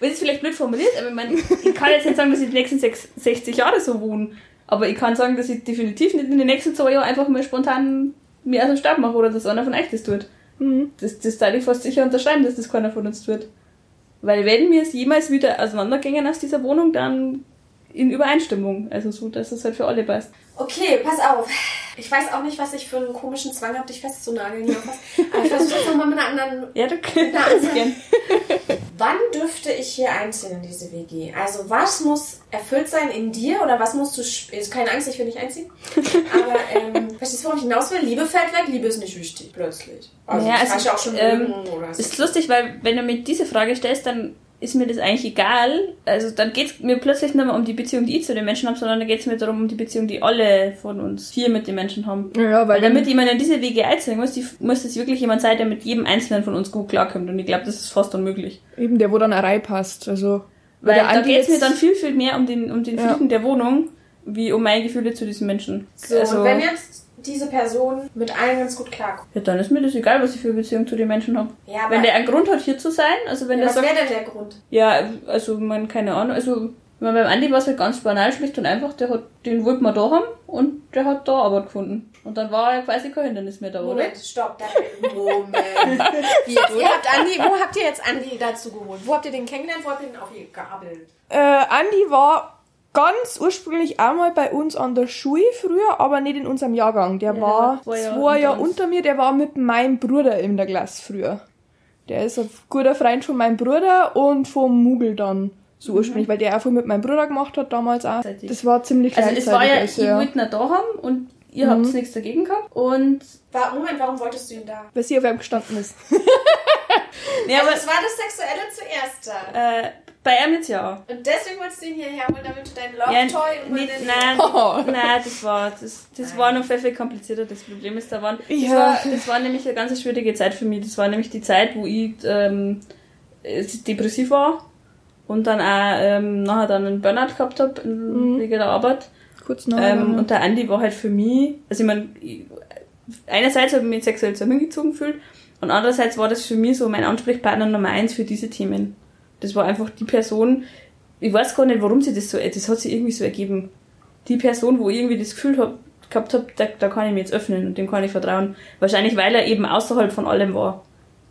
weil es vielleicht blöd formuliert, aber ich, mein, ich kann jetzt nicht sagen, dass ich die nächsten sechs- 60 Jahre so wohne. Aber ich kann sagen, dass ich definitiv nicht in den nächsten zwei Jahren einfach mal spontan mir aus dem Stab mache oder dass einer von euch das tut. Mhm. Das, das teile ich fast sicher unterschreiben, dass das keiner von uns tut. Weil wenn wir es jemals wieder auseinandergehen aus dieser Wohnung, dann in Übereinstimmung. Also so, dass es halt für alle passt. Okay, pass auf. Ich weiß auch nicht, was ich für einen komischen Zwang habe, dich festzunageln hier. Aber ich versuche es nochmal mit einer anderen. [laughs] Ja, du kannst. [laughs] Wann dürfte ich hier einziehen in diese WG? Also, was muss erfüllt sein in dir oder was musst du. Ist keine Angst, ich will nicht einziehen. Aber, ähm, [laughs] verstehst du, worauf ich hinaus will? Liebe fällt weg, Liebe ist nicht wichtig, plötzlich. Also, Naja, also, auch schon ähm, oder so. ist lustig, weil wenn du mir diese Frage stellst, dann ist mir das eigentlich egal. Also dann geht es mir plötzlich nicht mehr um die Beziehung, die ich zu den Menschen habe, sondern dann geht es mir darum, um die Beziehung, die alle von uns hier mit den Menschen haben. Ja, Weil weil damit jemand in diese Wege einzeln muss, die, muss es wirklich jemand sein, der mit jedem Einzelnen von uns gut klarkommt. Und ich glaube, das ist fast unmöglich. eben der, wo dann eine Reihe passt. Also, Weil der da Andi geht es mir dann viel, viel mehr um den, um den Ja. Frieden der Wohnung, wie um meine Gefühle zu diesen Menschen. So, also, und wenn jetzt diese Person mit allen ganz gut klarkommt. ja, dann ist mir das egal, was ich für eine Beziehung zu den Menschen habe. Ja, aber Wenn der einen Grund hat, hier zu sein, also wenn ja, der was wäre denn der Grund? Ja, also man, keine Ahnung, also wenn beim Andi war es halt ganz banal, schlicht und einfach, der hat, den wollten wir da haben und der hat da Arbeit gefunden. Und dann war ja quasi kein Hindernis mehr da, oder? Moment, stopp, da, Moment. [laughs] Wie jetzt? Ihr habt Andi, wo habt ihr jetzt Andi dazu geholt? Wo habt ihr den kennengelernt? Wo habt ihr den auch hier geabelt? äh, Andi war ganz ursprünglich einmal bei uns an der Schule früher, aber nicht in unserem Jahrgang. Der Ja, war der war ja zwei unter Jahre unter mir, der war mit meinem Bruder in der Klasse früher. Der ist ein guter Freund von meinem Bruder und vom Mugel dann. So Mhm. ursprünglich, weil der auch viel mit meinem Bruder gemacht hat damals auch. Das war ziemlich Also es war ja, gleichzeitig, ich ja. wollte ihn da haben und ihr habt nichts dagegen gehabt. Und Moment, warum wolltest du ihn da? Weil sie auf ihm gestanden ist. [laughs] nee, Also aber es war das Sexuelle zuerst da. äh, bei ihm jetzt ja. Und deswegen wolltest du ihn hierher holen, damit du dein Ja, Love-Toy über nicht, den... nein, [laughs] Oh. nein, das war, das, das war noch viel, viel komplizierter. Das Problem ist, da waren, das, Ja. war, das war nämlich eine ganz schwierige Zeit für mich. Das war nämlich die Zeit, wo ich ähm, äh, depressiv war und dann auch ähm, nachher dann einen Burnout gehabt habe wegen der Arbeit. Kurz nachher. Ähm, und der Andi war halt für mich, also ich meine, einerseits habe ich mich sexuell zu ihm hingezogen gefühlt und andererseits war das für mich so mein Ansprechpartner Nummer eins für diese Themen. Das war einfach die Person, ich weiß gar nicht, warum sie das so, das hat sich irgendwie so ergeben. Die Person, wo ich irgendwie das Gefühl hab, gehabt habe, da, da kann ich mich jetzt öffnen und dem kann ich vertrauen. Wahrscheinlich, weil er eben außerhalb von allem war.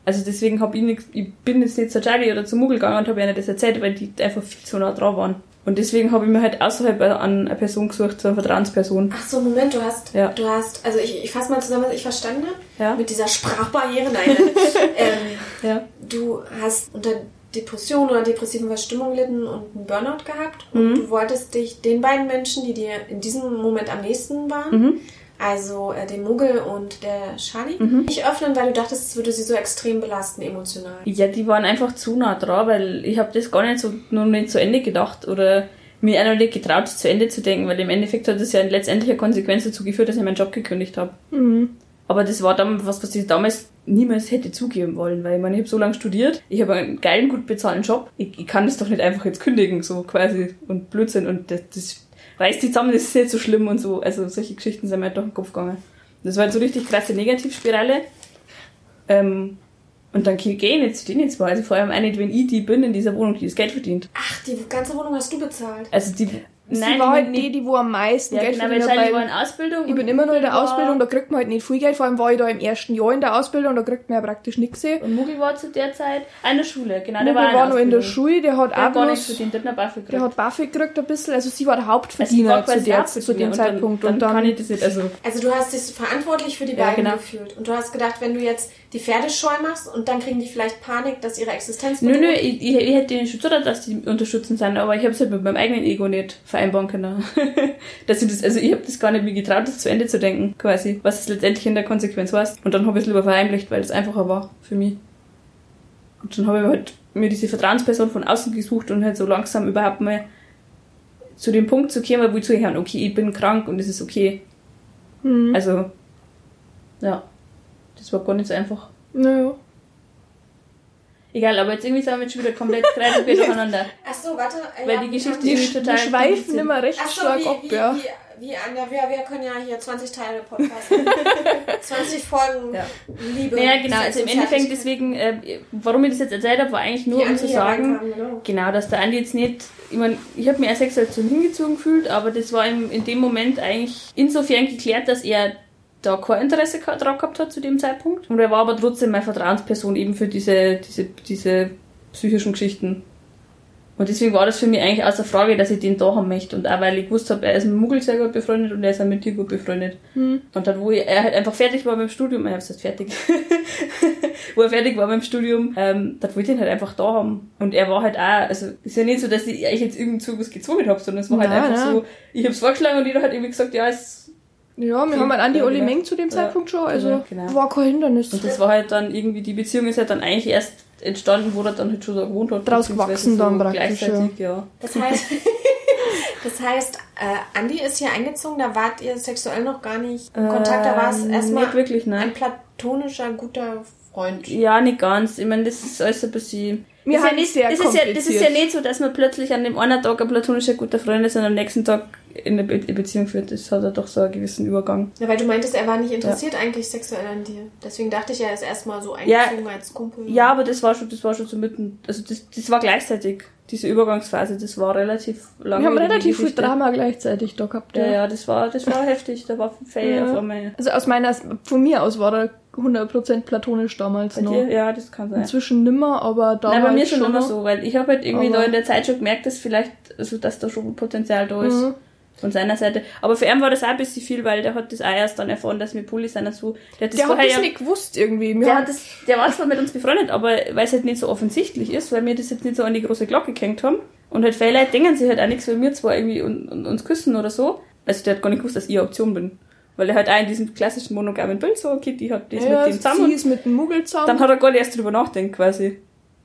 Also deswegen hab ich nicht, ich bin jetzt nicht zur Charlie oder zum Mugel gegangen und habe ihnen das erzählt, weil die einfach viel zu nah dran waren. Und deswegen habe ich mir halt außerhalb an eine Person gesucht, so eine Vertrauensperson. Ach so, Moment, du hast, Ja. du hast, also ich, ich fasse mal zusammen, was ich verstanden habe. Ja. Mit dieser Sprachbarriere, nein. [laughs] ähm, Ja. du hast unter Depression oder depressiven Verstimmung gelitten und einen Burnout gehabt. Und Mhm. du wolltest dich den beiden Menschen, die dir in diesem Moment am nächsten waren, Mhm. also äh, dem Muggel und der Charlie, Mhm. nicht öffnen, weil du dachtest, es würde sie so extrem belasten, emotional. Ja, die waren einfach zu nah dran, weil ich habe das gar nicht so noch nicht zu Ende gedacht oder mir noch nicht getraut, es zu Ende zu denken, weil im Endeffekt hat das ja letztendlich eine Konsequenz dazu geführt, dass ich meinen Job gekündigt habe. Mhm. Aber das war dann was, was ich damals niemals hätte zugeben wollen, weil ich meine, ich habe so lange studiert, ich habe einen geilen, gut bezahlten Job, ich, ich kann das doch nicht einfach jetzt kündigen, so quasi und Blödsinn und das, das reißt die zusammen, das ist nicht so schlimm und so. Also solche Geschichten sind mir halt durch den Kopf gegangen. Das war halt so richtig krasse Negativspirale. Ähm, und dann gehe ich nicht zu denen jetzt mal. Also vor allem auch nicht, wenn ich die bin in dieser Wohnung, die das Geld verdient. Ach, die ganze Wohnung hast du bezahlt. Also die. Sie war halt die, die wo am meisten Ja, Geld genau, verdient hat, weil in Ausbildung. ich bin immer noch in der war- Ausbildung, da kriegt man halt nicht viel Geld, vor allem war ich da im ersten Jahr in der Ausbildung, da kriegt man ja praktisch nichts. Und Muggel war zu der Zeit in der Schule, genau. Der Der war, war, in noch in der. Schule, der hat Der auch gar nichts verdient, der hat Buffy gekriegt. der hat Buffy gekriegt ein bisschen, also sie war der Also Hauptverdiener war zu, der, zu dem und Zeitpunkt. Dann, und dann, dann, kann ich das nicht, also. Also du hast dich verantwortlich für die Ja, beiden genau. gefühlt. Und du hast gedacht, wenn du jetzt die Pferde scheu machst und dann kriegen die vielleicht Panik, dass ihre Existenz Nö, nö, ich, ich, ich hätte ihnen schon zutraut, dass die unterstützend sind, aber ich habe es halt mit meinem eigenen Ego nicht vereinbaren können. [laughs] dass ich das, also ich habe das gar nicht mir getraut, das zu Ende zu denken, quasi, was es letztendlich in der Konsequenz war. Und dann habe ich es lieber verheimlicht, weil es einfacher war für mich. Und dann habe ich halt mir diese Vertrauensperson von außen gesucht und halt so langsam überhaupt mal zu dem Punkt zu kommen, wo ich zuhören, okay, ich bin krank und es ist okay. Mhm. Also, ja, das war gar nicht so einfach. Naja. Egal, aber jetzt irgendwie sind wir jetzt schon wieder komplett kreativ [laughs] durcheinander. Ach so, warte. äh, Weil ja, die Geschichte ist total wir schweifen immer recht so, stark wie, ab, wie, ja. wie, wie an der, wir, wir können ja hier 20 Teile Podcast. 20 [laughs] Folgen Ja. Liebe. Naja, genau, also im Endeffekt deswegen, äh, warum ich das jetzt erzählt habe, war eigentlich nur, um zu sagen, reinkam, genau. genau, dass der Andi jetzt nicht, ich meine, ich habe mich auch sexuell zu hingezogen gefühlt, aber das war ihm in dem Moment eigentlich insofern geklärt, dass er da kein Interesse drauf gehabt hat zu dem Zeitpunkt. Und er war aber trotzdem meine Vertrauensperson eben für diese, diese, diese psychischen Geschichten. Und deswegen war das für mich eigentlich außer Frage, dass ich den da haben möchte. Und auch weil ich gewusst habe, er ist mit Muggel sehr gut befreundet und er ist auch mit dir gut befreundet. Und dann, wo ich, er halt einfach fertig war mit dem Studium, ich hab's jetzt fertig, [laughs] wo er fertig war mit dem Studium, ähm, das wollte ich ihn halt einfach da haben. Und er war halt auch, also ist ja nicht so, dass ich euch jetzt irgendwie zu was gezwungen habe, sondern es war halt einfach nein. so, ich hab's vorgeschlagen und jeder hat irgendwie gesagt, ja, es Ja, wir haben halt Andi Ja, Olli genau. Meng zu dem Ja. Zeitpunkt schon, also Ja, genau. war kein Hindernis. Und das war halt dann irgendwie, die Beziehung ist halt dann eigentlich erst entstanden, wo er dann halt schon da gewohnt hat. Draus gewachsen dann praktisch, Gleichzeitig, ja. Das heißt, [laughs] das heißt äh, Andi ist hier eingezogen, da wart ihr sexuell noch gar nicht im Kontakt, da war es Ähm, erstmal Nicht wirklich, nein. ein platonischer, guter Freund. Ja, nicht ganz. Ich meine, das ist alles ein bisschen. Wir das ist haben ja nicht, sehr das, ist ja, das ist ja nicht so, dass man plötzlich an dem einen Tag ein platonischer guter Freund ist und am nächsten Tag in eine Be Beziehung führt. Das hat ja doch so einen gewissen Übergang. Ja, weil du meintest, er war nicht interessiert eigentlich sexuell an dir. Deswegen dachte ich, er ist erstmal so Ja. eingezogen als Kumpel. Ja, aber das war schon, das war schon so mitten. Also das, das war gleichzeitig. Diese Übergangsphase, das war relativ lange. wir haben relativ viel Drama gleichzeitig da gehabt. Ja, ja, das war, das war heftig. Da war Faye Ja. auf einmal. Also aus meiner, von mir aus war er 100% platonisch damals Bei noch. dir? Ja, das kann sein. Inzwischen nimmer, aber damals Nein, bei mir schon immer so, weil ich habe halt irgendwie Aber- da in der Zeit schon gemerkt, dass vielleicht, also dass da schon Potenzial da ist. Mhm. Von seiner Seite. Aber für ihn war das auch ein bisschen viel, weil der hat das auch erst dann erfahren, dass wir Pulli sind dazu. Der hat das Der hat vorher das ja, nicht gewusst irgendwie. Wir der hat das, der war zwar mit uns befreundet, aber weil es halt nicht so offensichtlich ist, weil wir das jetzt nicht so an die große Glocke gehängt haben. Und halt viele Leute denken sich halt auch nichts, wenn wir zwar irgendwie un, un, uns küssen oder so. Also der hat gar nicht gewusst, dass ich eine Option bin. Weil er halt auch in diesem klassischen monogamen Bild so, okay, die hat das ja, mit dem zusammen. sie ist mit dem Muggel zusammen. dann hat er gar nicht erst drüber nachdenkt quasi.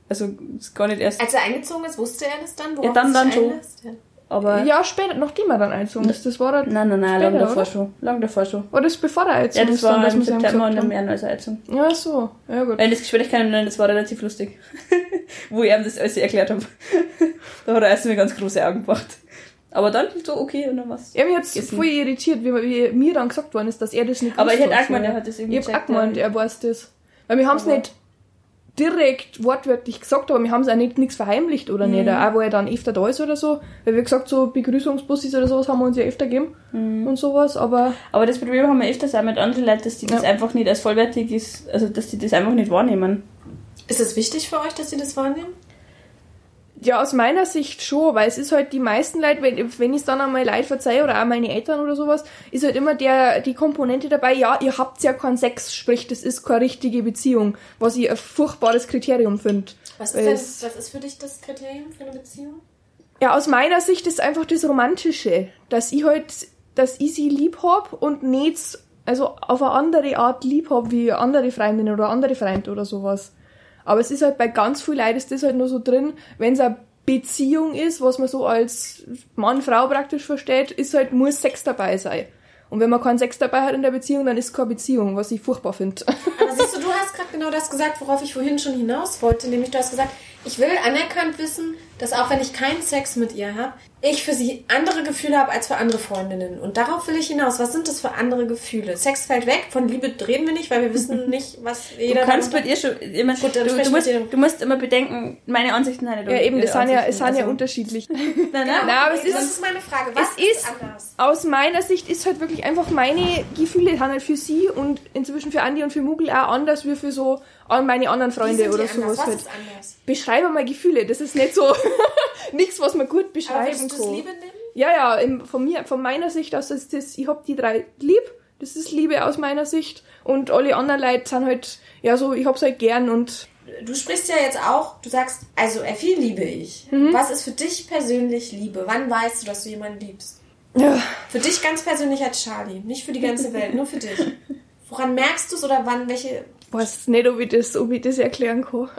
Also ist gar nicht erst. Als er eingezogen ist, wusste er das dann? Ja, dann- er dann schon. einlässt? Ja. Aber ja, später, nachdem er dann einzogen ist. Das war dann, Nein, nein, nein, lang davor oder? schon. Lang davor schon. war das bevor er Ja, einzogen das ist, dann, war dass im September und im. Januar Heizung. Ja, so. Ja, gut. Weil das Gespräch kann ich nennen, das war relativ lustig. [laughs] Wo ich ihm das alles erklärt habe. [laughs] da hat er erst mir ganz große Augen gemacht. Aber dann so, okay, und dann was. Ja, mich hat's voll irritiert, wie, wie mir dann gesagt worden ist, dass er das nicht Aber ich hätte auch gemeint, er hat das irgendwie Ich hab auch gemeint, ja. er weiß das. Weil wir haben es nicht direkt wortwörtlich gesagt, aber wir haben es auch nicht nichts verheimlicht oder Mhm. nicht. Auch wo er dann öfter da ist oder so. Weil wir gesagt, so Begrüßungsbussis oder sowas haben wir uns ja öfter gegeben Mhm. und sowas, aber Aber das Problem haben wir öfters auch mit anderen Leuten, dass die das Ja. einfach nicht als vollwertig ist, also dass die das einfach nicht wahrnehmen. Ist es wichtig für euch, dass sie das wahrnehmen? Ja, aus meiner Sicht schon, weil es ist halt die meisten Leute, wenn, wenn ich es dann einmal Leid verzeihe oder auch meine Eltern oder sowas, ist halt immer der, die Komponente dabei, ja, ihr habt ja keinen Sex, sprich, das ist keine richtige Beziehung, was ich ein furchtbares Kriterium finde. Was ist, denn, was ist für dich das Kriterium für eine Beziehung? Ja, aus meiner Sicht ist einfach das Romantische, dass ich halt, dass ich sie lieb hab und nicht, also auf eine andere Art lieb hab wie andere Freundin oder andere Freund oder sowas. Aber es ist halt bei ganz viel Leuten ist das halt nur so drin, wenn es eine Beziehung ist, was man so als Mann, Frau praktisch versteht, ist halt, muss Sex dabei sein. Und wenn man keinen Sex dabei hat in der Beziehung, dann ist es keine Beziehung, was ich furchtbar finde. [laughs] Aber siehst du, du hast gerade genau das gesagt, worauf ich vorhin schon hinaus wollte. Nämlich du hast gesagt, ich will anerkannt wissen, dass auch wenn ich keinen Sex mit ihr habe, ich für sie andere Gefühle habe als für andere Freundinnen. Und darauf will ich hinaus. Was sind das für andere Gefühle? Sex fällt weg, von Liebe reden wir nicht, weil wir wissen [laughs] nicht, was jeder... Du kannst bei ihr schon, mein, Gut, du, du, musst, mit du musst immer bedenken, meine Ansichten sind nicht Ja, eben, ihre sind ja, es sind ja also- unterschiedlich. Nein, [laughs] nein, Na, aber es das ist- ist meine Frage. Was es ist anders? aus meiner Sicht ist halt wirklich einfach meine Gefühle sind halt für sie und inzwischen für Andi und für Mugel auch anders wie für so meine anderen Freunde oder sowas Was halt. ist anders? Beschreibe mal Gefühle, das ist nicht so [laughs] nichts, was man gut beschreiben du das kann. Liebe nehmen? Ja, ja, im, von mir, von meiner Sicht aus ist das, ich hab die drei lieb, das ist Liebe aus meiner Sicht und alle anderen Leute sind halt, ja so, ich hab's halt gern und Du sprichst ja jetzt auch, du sagst, also Effi liebe ich. Mhm. Was ist für dich persönlich Liebe? Wann weißt du, dass du jemanden liebst? ja, Für dich ganz persönlich als Charlie, nicht für die ganze Welt, nur für dich. Woran merkst du es oder wann welche? weiß nicht, ob ich das, ob ich das erklären kann.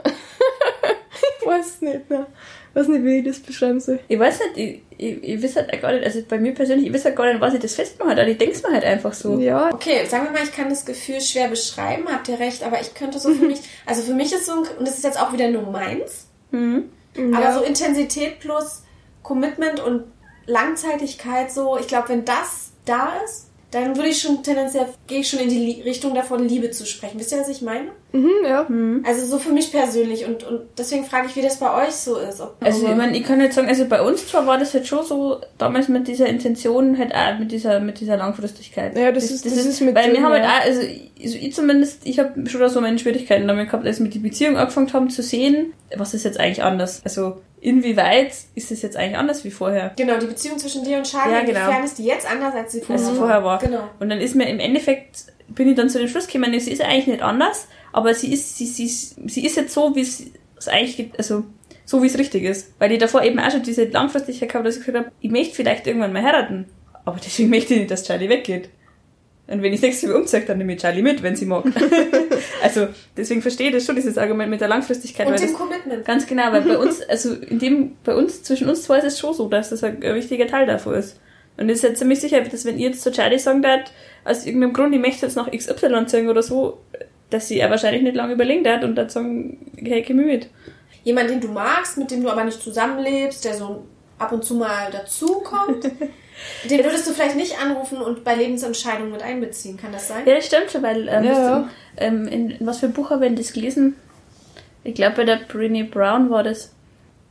ich [laughs] weiß nicht, ne. Weiß nicht, wie ich das beschreiben soll. Ich weiß nicht, ich, ich, ich weiß halt gar nicht, also bei mir persönlich, ich weiß halt gar nicht, was ich das festmache, aber ich denk's mir halt einfach so. Ja, Okay, sagen wir mal, ich kann das Gefühl schwer beschreiben, habt ihr recht, aber ich könnte so für [laughs] mich, also für mich ist so, ein, und das ist jetzt auch wieder nur meins, Mhm. aber ja. so Intensität plus Commitment und Langzeitigkeit, so, ich glaube, wenn das da ist, dann würde ich schon tendenziell, gehe ich schon in die Lie- Richtung davon, Liebe zu sprechen. Wisst ihr, was ich meine? Mhm, ja. Also so für mich persönlich und, und deswegen frage ich, wie das bei euch so ist. Ob, Also ich meine, ich kann jetzt sagen, also bei uns zwar war das halt schon so, damals mit dieser Intention, halt auch mit dieser, mit dieser Langfristigkeit. Ja, das ist- das ist mit Weil drin, wir haben halt auch, also ich, also ich zumindest, ich habe schon so meine Schwierigkeiten damit gehabt, als wir die Beziehung angefangen haben zu sehen, was ist jetzt eigentlich anders? Also inwieweit ist es jetzt eigentlich anders wie vorher? Genau, die Beziehung zwischen dir und Charlie, Ja, genau. inwiefern ist die jetzt anders, als sie vorher Als sie war? vorher war. Genau. Und dann ist mir im Endeffekt, bin ich dann zu dem Schluss gekommen, sie ist eigentlich nicht anders, aber sie ist, sie, sie, sie ist jetzt so, wie es eigentlich gibt, also so wie es richtig ist. Weil ich davor eben auch schon diese Langfristigkeit gehabt, dass ich gesagt habe, ich möchte vielleicht irgendwann mal heiraten. Aber deswegen möchte ich nicht, dass Charlie weggeht. Und wenn ich nächstes Mal umziehe, dann nehme ich Charlie mit, wenn sie mag. [laughs] also deswegen verstehe ich das schon, dieses Argument mit der Langfristigkeit. Und dem das, Commitment. Ganz genau, weil bei [laughs] uns, also in dem, bei uns, zwischen uns zwei ist es schon so, dass das ein, ein wichtiger Teil davon ist. Und ich bin jetzt ziemlich sicher, dass wenn ihr jetzt zu Charlie sagen würdet, aus irgendeinem Grund, ich möchte jetzt nach XY ziehen oder so, dass sie ja wahrscheinlich nicht lange überlegen hat und dann sagen, hey, komm mit. Jemand, den du magst, mit dem du aber nicht zusammenlebst, der so ab und zu mal dazukommt, [laughs] den würdest du vielleicht nicht anrufen und bei Lebensentscheidungen mit einbeziehen. Kann das sein? Ja, das stimmt schon, weil, ähm, Ja, ja. ähm, in, in was für ein Buch habe ich denn das gelesen? Ich glaube, bei der Brené Brown war das.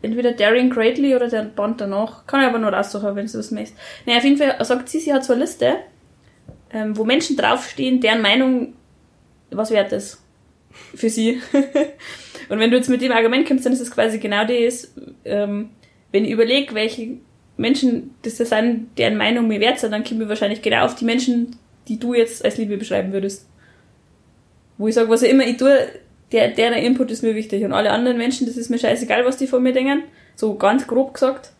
Entweder Darian Greatly oder der Band danach. Kann ich aber nur raussuchen, wenn du das möchtest. Naja, auf jeden Fall sagt sie, sie hat so eine Liste, ähm, wo Menschen draufstehen, deren Meinung was wert ist. Für sie. [laughs] Und wenn du jetzt mit dem Argument kommst, dann ist es quasi genau das, ähm, wenn ich überlege, welche Menschen das da sind, deren Meinung mir wert sind, dann kommen wir wahrscheinlich genau auf die Menschen, die du jetzt als Liebe beschreiben würdest. Wo ich sage, was auch immer ich tue, der, deren Input ist mir wichtig. Und alle anderen Menschen, das ist mir scheißegal, was die von mir denken. So ganz grob gesagt.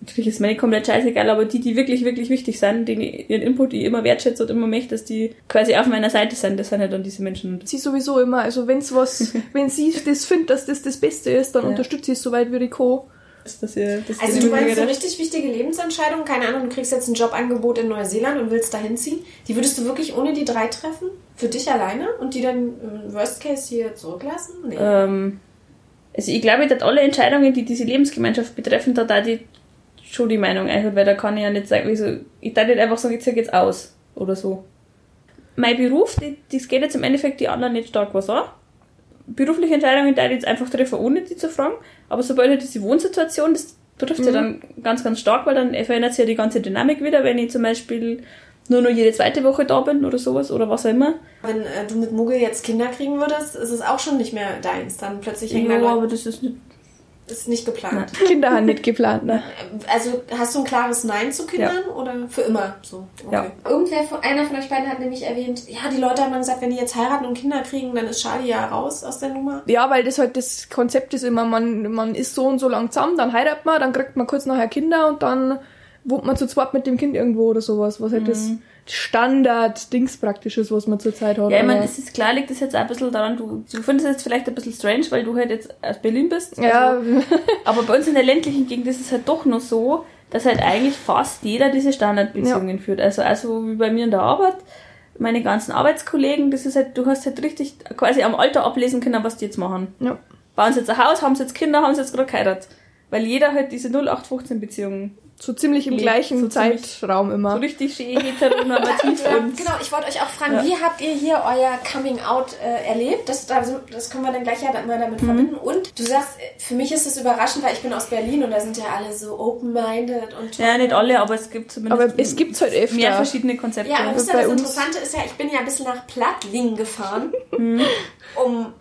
Natürlich ist mir nicht komplett scheißegal, aber die, die wirklich, wirklich wichtig sind, den ich- ihren Input ich immer wertschätze und immer möchte, dass die quasi auf meiner Seite sind, das sind halt dann diese Menschen. Sie sowieso immer, also wenn's was, [laughs] wenn sie das findet, dass das das Beste ist, dann Ja. unterstütze ich es soweit wie ich kann. Das, das, das, das Also du meinst so richtig wichtige Lebensentscheidungen, keine Ahnung, du kriegst jetzt ein Jobangebot in Neuseeland und willst da hinziehen. Die würdest du wirklich ohne die drei treffen? Für dich alleine? Und die dann im Worst Case hier zurücklassen? Nee. Ähm, also ich glaube, dass alle Entscheidungen, die diese Lebensgemeinschaft betreffen, da da die schon die Meinung einholt, weil da kann ich ja nicht sagen, wieso, ich darf nicht einfach sagen, jetzt aus oder so. Mein Beruf, die, das geht jetzt im Endeffekt die anderen nicht stark was an. Berufliche Entscheidungen darf ich jetzt einfach treffen, ohne die zu fragen. Aber sobald halt diese Wohnsituation, das trifft ja dann ganz, ganz stark, weil dann verändert sich ja die ganze Dynamik wieder, wenn ich zum Beispiel nur noch jede zweite Woche da bin oder sowas oder was auch immer. Wenn äh, du mit Muggel jetzt Kinder kriegen würdest, ist es auch schon nicht mehr deins. Dann plötzlich hängen Ja, aber das ist nicht Ist nicht geplant. Kinder haben nicht geplant, ne? Also hast du ein klares Nein zu Kindern oder für immer so? Okay. Ja. Irgendwer von einer von euch beiden hat nämlich erwähnt, ja, die Leute haben dann gesagt, wenn die jetzt heiraten und Kinder kriegen, dann ist Charlie ja raus aus der Nummer. Ja, weil das halt das Konzept ist immer, man, man ist so und so lang zusammen, dann heiratet man, dann kriegt man kurz nachher Kinder und dann wohnt man zu zweit mit dem Kind irgendwo oder sowas, was halt das Standard-Dings praktisch ist, was man zurzeit hat. Ja, ich meine, das ist klar, liegt das jetzt auch ein bisschen daran, du, du findest es jetzt vielleicht ein bisschen strange, weil du halt jetzt aus Berlin bist. ja, Also, aber bei uns in der ländlichen Gegend ist es halt doch noch so, dass halt eigentlich fast jeder diese Standardbeziehungen führt. Also, also wie bei mir in der Arbeit, meine ganzen Arbeitskollegen, das ist halt, du hast halt richtig quasi am Alter ablesen können, was die jetzt machen. ja. Bauen sie jetzt ein Haus, haben sie jetzt Kinder, haben sie jetzt gerade geheiratet. Weil jeder halt diese 0815-Beziehungen so ziemlich im gleichen so Zeitraum so immer. richtig schön heteronormativ Ja, und genau, ich wollte euch auch fragen, Ja. wie habt ihr hier euer Coming Out äh, erlebt? Das, da sind- das können wir dann gleich ja mal damit verbinden. Und du sagst, äh, für mich ist es überraschend, weil ich bin aus Berlin und da sind ja alle so open-minded und ja, nicht alle, aber es gibt zumindest Aber es gibt's halt öfter. mehr verschiedene Konzepte. Ja, aber das Interessante ist ja, ich bin ja bis nach Plattling gefahren, Mhm. um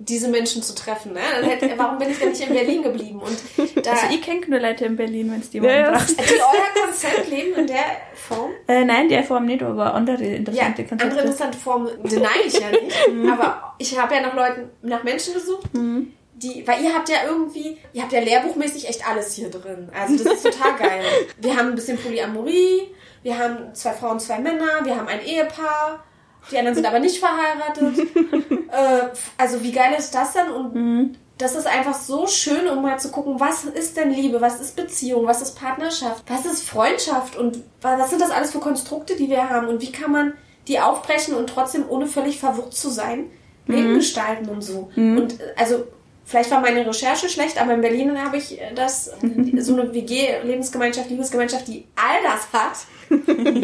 diese Menschen zu treffen. Ne? Dann hätte, warum bin ich denn nicht in Berlin geblieben? Und da, Also ich kenne nur Leute in Berlin, wenn es die Ja, mal ja. brauchst. die euer Konzept leben in der Form? Äh, nein, der Form nicht, aber andere Ja, interessante andere Konzepte. interessante Formen deny ich ja nicht. [laughs] aber ich habe ja nach Leuten, nach Menschen gesucht, die, weil ihr habt ja irgendwie, ihr habt ja lehrbuchmäßig echt alles hier drin. Also das ist total geil. Wir haben ein bisschen Polyamorie, wir haben zwei Frauen, zwei Männer, wir haben ein Ehepaar, die anderen sind aber nicht verheiratet. [laughs] äh, also wie geil ist das denn? Und das ist einfach so schön, um mal zu gucken, was ist denn Liebe, was ist Beziehung, was ist Partnerschaft, was ist Freundschaft und wa- was sind das alles für Konstrukte, die wir haben und wie kann man die aufbrechen und trotzdem ohne völlig verwirrt zu sein, Leben gestalten und so. Und äh, also vielleicht war meine Recherche schlecht, aber in Berlin habe ich äh, das so eine WG, Lebensgemeinschaft, Liebesgemeinschaft, die all das hat. Und